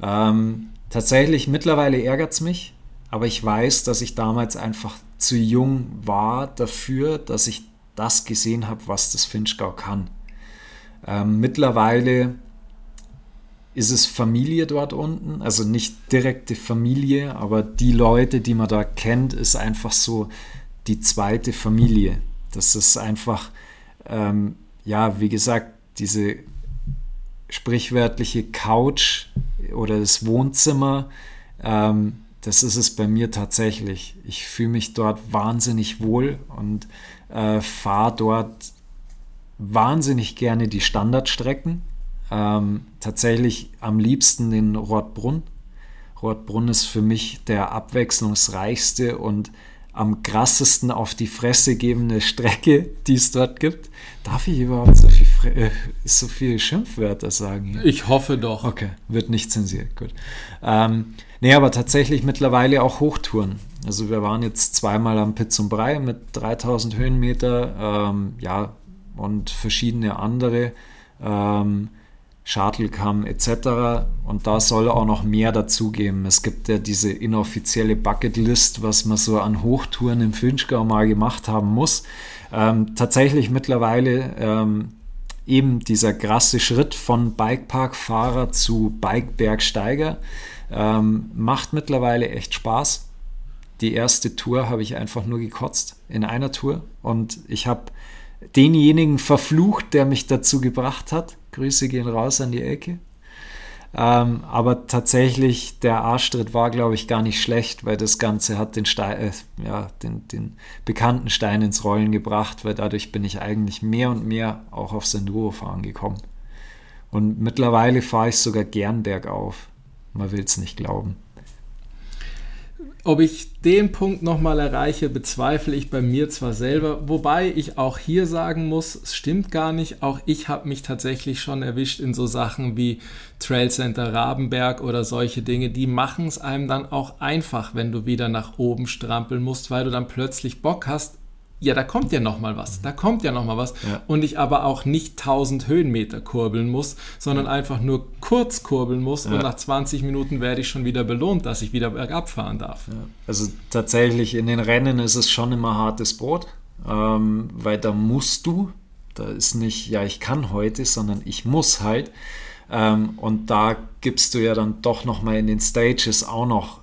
Ähm, tatsächlich, mittlerweile ärgert es mich, aber ich weiß, dass ich damals einfach zu jung war dafür, dass ich das gesehen habe, was das Finchgau kann. Ähm, mittlerweile ist es Familie dort unten, also nicht direkte Familie, aber die Leute, die man da kennt, ist einfach so die zweite Familie. Das ist einfach, ähm, ja, wie gesagt, diese sprichwörtliche Couch oder das Wohnzimmer, ähm, das ist es bei mir tatsächlich. Ich fühle mich dort wahnsinnig wohl und äh, fahre dort wahnsinnig gerne die Standardstrecken. Ähm, tatsächlich am liebsten den Rotbrunn. Rotbrunn ist für mich der abwechslungsreichste und am krassesten auf die Fresse gebende Strecke, die es dort gibt. Darf ich überhaupt so viel, äh, so viel Schimpfwörter sagen? Hier? Ich hoffe doch. Okay, wird nicht zensiert, gut. Ähm, nee, aber tatsächlich mittlerweile auch Hochtouren. Also wir waren jetzt zweimal am Piz und Brei mit 3000 Höhenmeter, ähm, ja, und verschiedene andere. Ähm, Shuttlecam etc. Und da soll auch noch mehr dazugeben. Es gibt ja diese inoffizielle Bucketlist, was man so an Hochtouren im Finchgau mal gemacht haben muss. Ähm, tatsächlich mittlerweile ähm, eben dieser krasse Schritt von Bikeparkfahrer zu Bikebergsteiger ähm, macht mittlerweile echt Spaß. Die erste Tour habe ich einfach nur gekotzt in einer Tour und ich habe denjenigen verflucht, der mich dazu gebracht hat. Grüße gehen raus an die Ecke. Ähm, aber tatsächlich, der Arschtritt war, glaube ich, gar nicht schlecht, weil das Ganze hat den, Stein, äh, ja, den, den bekannten Stein ins Rollen gebracht, weil dadurch bin ich eigentlich mehr und mehr auch aufs Enduro-Fahren gekommen. Und mittlerweile fahre ich sogar gern bergauf. Man will es nicht glauben. Ob ich den Punkt nochmal erreiche, bezweifle ich bei mir zwar selber, wobei ich auch hier sagen muss, es stimmt gar nicht. Auch ich habe mich tatsächlich schon erwischt in so Sachen wie Trail Center Rabenberg oder solche Dinge. Die machen es einem dann auch einfach, wenn du wieder nach oben strampeln musst, weil du dann plötzlich Bock hast, ja, da kommt ja noch mal was, da kommt ja noch mal was. Ja. Und ich aber auch nicht 1000 Höhenmeter kurbeln muss, sondern einfach nur kurz kurbeln muss ja. und nach 20 Minuten werde ich schon wieder belohnt, dass ich wieder bergab fahren darf. Ja. Also tatsächlich in den Rennen ist es schon immer hartes Brot, ähm, weil da musst du, da ist nicht, ja, ich kann heute, sondern ich muss halt. Ähm, und da gibst du ja dann doch noch mal in den Stages auch noch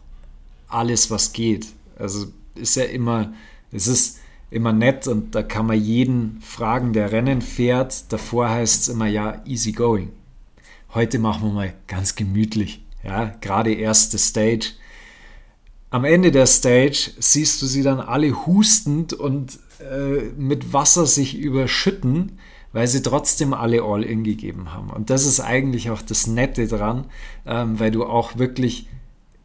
alles, was geht. Also ist ja immer, es ist immer nett und da kann man jeden fragen, der Rennen fährt. Davor heißt es immer ja easy going. Heute machen wir mal ganz gemütlich. Ja, gerade erste Stage. Am Ende der Stage siehst du sie dann alle hustend und äh, mit Wasser sich überschütten, weil sie trotzdem alle All-In gegeben haben. Und das ist eigentlich auch das Nette dran, ähm, weil du auch wirklich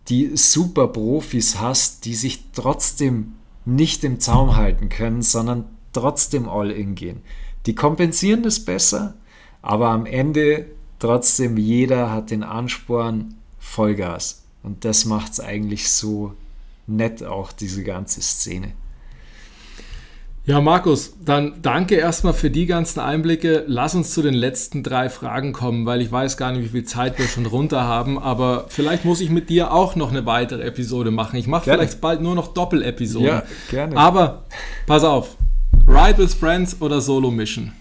die super Profis hast, die sich trotzdem nicht im Zaum halten können, sondern trotzdem all in gehen. Die kompensieren das besser, aber am Ende trotzdem jeder hat den Ansporn Vollgas. Und das macht es eigentlich so nett, auch diese ganze Szene. Ja, Markus, dann danke erstmal für die ganzen Einblicke. Lass uns zu den letzten drei Fragen kommen, weil ich weiß gar nicht, wie viel Zeit wir schon runter haben, aber vielleicht muss ich mit dir auch noch eine weitere Episode machen. Ich mache vielleicht bald nur noch Doppelepisoden. Ja, gerne. Aber pass auf, Ride with Friends oder Solo Mission?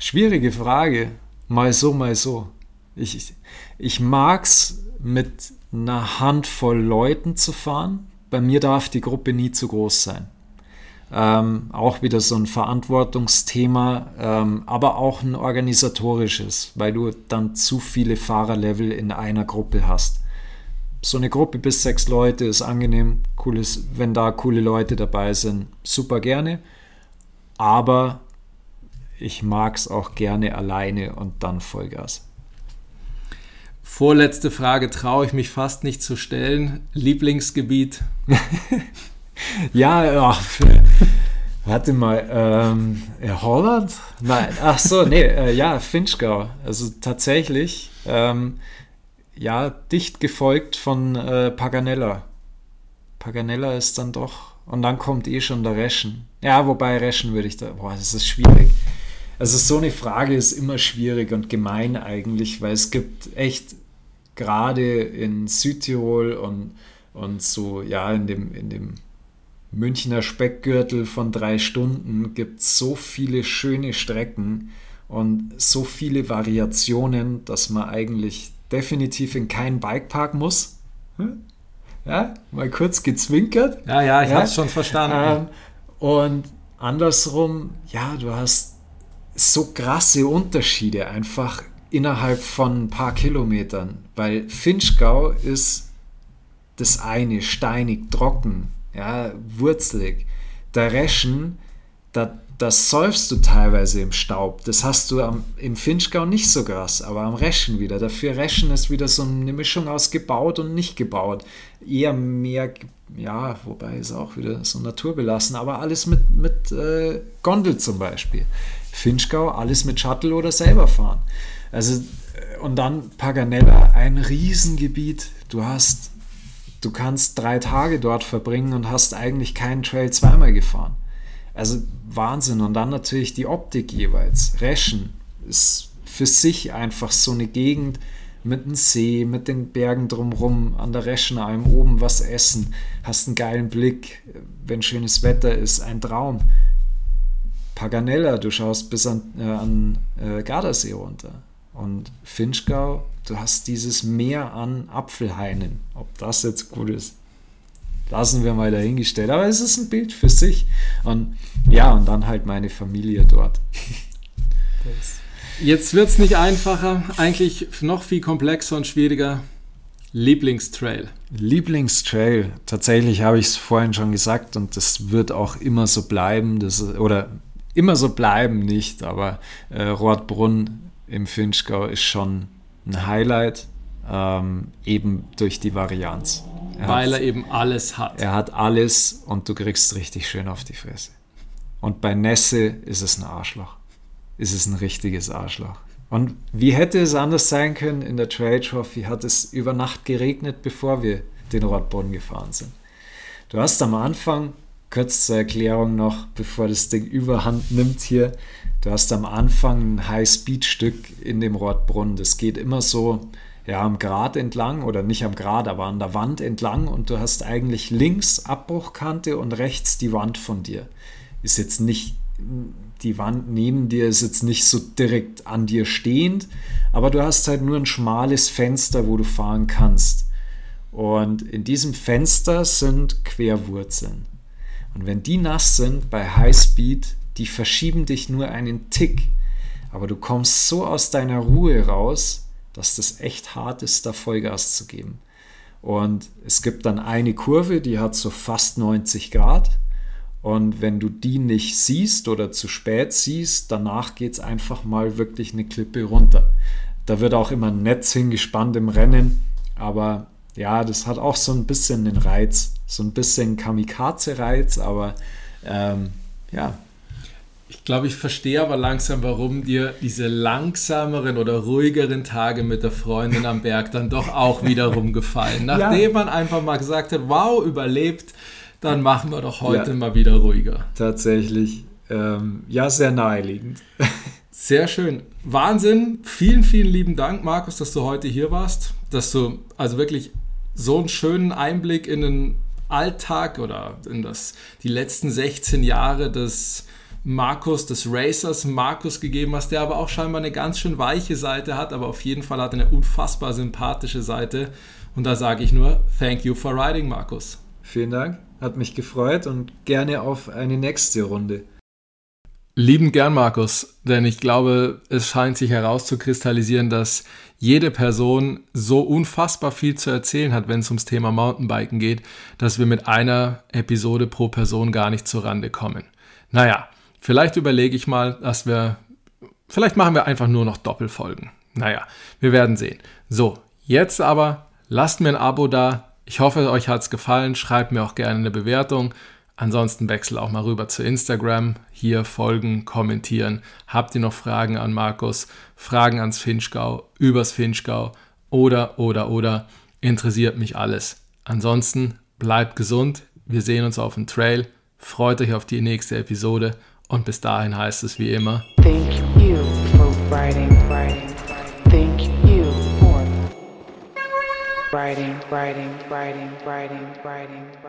Schwierige Frage. Mal so, mal so. Ich, ich mag es, mit einer Handvoll Leuten zu fahren. Bei mir darf die Gruppe nie zu groß sein. Ähm, auch wieder so ein Verantwortungsthema, ähm, aber auch ein organisatorisches, weil du dann zu viele Fahrerlevel in einer Gruppe hast. So eine Gruppe bis sechs Leute ist angenehm, cooles, wenn da coole Leute dabei sind, super gerne. Aber ich mag es auch gerne alleine und dann Vollgas. Vorletzte Frage traue ich mich fast nicht zu stellen. Lieblingsgebiet? ja, ach, warte mal, ähm, Holland? Nein, ach so, nee, äh, ja, Finchgau. Also tatsächlich, ähm, ja, dicht gefolgt von äh, Paganella. Paganella ist dann doch, und dann kommt eh schon der Reschen. Ja, wobei Reschen würde ich da, boah, das ist schwierig. Also so eine Frage ist immer schwierig und gemein eigentlich, weil es gibt echt gerade in Südtirol und, und so, ja, in dem, in dem Münchner Speckgürtel von drei Stunden gibt so viele schöne Strecken und so viele Variationen, dass man eigentlich definitiv in keinen Bikepark muss. Hm? Ja, mal kurz gezwinkert. Ja, ja, ich ja. habe es schon verstanden. Ähm, und andersrum, ja, du hast so krasse Unterschiede einfach innerhalb von ein paar Kilometern, weil Finchgau ist das eine steinig, trocken, ja, wurzelig. Der Reschen, da, das säufst du teilweise im Staub. Das hast du am, im Finchgau nicht so krass, aber am Reschen wieder. Dafür Reschen ist wieder so eine Mischung aus gebaut und nicht gebaut. Eher mehr, ja, wobei ist auch wieder so naturbelassen, aber alles mit, mit äh, Gondel zum Beispiel. Finchgau, alles mit Shuttle oder selber fahren. Also, äh, und dann Paganella, ein Riesengebiet. Du hast, du kannst drei Tage dort verbringen und hast eigentlich keinen Trail zweimal gefahren. Also Wahnsinn. Und dann natürlich die Optik jeweils. Reschen ist für sich einfach so eine Gegend mit dem See, mit den Bergen drumherum, an der Reschenalm oben was essen, hast einen geilen Blick, wenn schönes Wetter ist, ein Traum. Paganella, du schaust bis an, äh, an äh, Gardasee runter. Und Finchgau, du hast dieses Meer an Apfelhainen. Ob das jetzt gut ist, lassen wir mal dahingestellt. Aber es ist ein Bild für sich. Und ja, und dann halt meine Familie dort. Jetzt wird es nicht einfacher, eigentlich noch viel komplexer und schwieriger. Lieblingstrail. Lieblingstrail. Tatsächlich habe ich es vorhin schon gesagt und das wird auch immer so bleiben. Das, oder immer so bleiben nicht, aber äh, Rotbrunn im Finchgau ist schon ein Highlight, ähm, eben durch die Varianz. Er Weil hat, er eben alles hat. Er hat alles und du kriegst richtig schön auf die Fresse. Und bei Nässe ist es ein Arschloch. Ist es ein richtiges Arschloch. Und wie hätte es anders sein können? In der Trail Trophy hat es über Nacht geregnet, bevor wir den Rotboden gefahren sind. Du hast am Anfang, kurz zur Erklärung noch, bevor das Ding überhand nimmt hier, du hast am Anfang ein High-Speed-Stück in dem Rotbrunnen. Das geht immer so ja, am Grat entlang oder nicht am Grat, aber an der Wand entlang und du hast eigentlich links Abbruchkante und rechts die Wand von dir. Ist jetzt nicht, die Wand neben dir ist jetzt nicht so direkt an dir stehend, aber du hast halt nur ein schmales Fenster, wo du fahren kannst. Und in diesem Fenster sind Querwurzeln. Und wenn die nass sind bei Highspeed, die verschieben dich nur einen Tick. Aber du kommst so aus deiner Ruhe raus, dass das echt hart ist, da Vollgas zu geben. Und es gibt dann eine Kurve, die hat so fast 90 Grad. Und wenn du die nicht siehst oder zu spät siehst, danach geht es einfach mal wirklich eine Klippe runter. Da wird auch immer ein Netz hingespannt im Rennen. Aber ja, das hat auch so ein bisschen den Reiz, so ein bisschen Kamikaze-Reiz, aber ähm, ja, ich glaube, ich verstehe aber langsam, warum dir diese langsameren oder ruhigeren Tage mit der Freundin am Berg dann doch auch wiederum gefallen. Nachdem ja. man einfach mal gesagt hat, wow, überlebt, dann machen wir doch heute ja. mal wieder ruhiger. Tatsächlich. Ähm, ja, sehr naheliegend. Sehr schön. Wahnsinn. Vielen, vielen lieben Dank, Markus, dass du heute hier warst. Dass du also wirklich so einen schönen Einblick in den Alltag oder in das, die letzten 16 Jahre des Markus, des Racers Markus gegeben hast, der aber auch scheinbar eine ganz schön weiche Seite hat, aber auf jeden Fall hat er eine unfassbar sympathische Seite. Und da sage ich nur, thank you for riding, Markus. Vielen Dank, hat mich gefreut und gerne auf eine nächste Runde. Lieben gern, Markus, denn ich glaube, es scheint sich herauszukristallisieren, dass jede Person so unfassbar viel zu erzählen hat, wenn es ums Thema Mountainbiken geht, dass wir mit einer Episode pro Person gar nicht zurande kommen. Naja, Vielleicht überlege ich mal, dass wir, vielleicht machen wir einfach nur noch Doppelfolgen. Naja, wir werden sehen. So, jetzt aber lasst mir ein Abo da. Ich hoffe, euch hat es gefallen. Schreibt mir auch gerne eine Bewertung. Ansonsten wechsel auch mal rüber zu Instagram. Hier folgen, kommentieren. Habt ihr noch Fragen an Markus? Fragen ans Finchgau, übers Finchgau oder, oder, oder. Interessiert mich alles. Ansonsten bleibt gesund. Wir sehen uns auf dem Trail. Freut euch auf die nächste Episode und bis dahin heißt es wie immer. Thank you for writing, writing. Thank you for writing, writing, writing, writing, writing.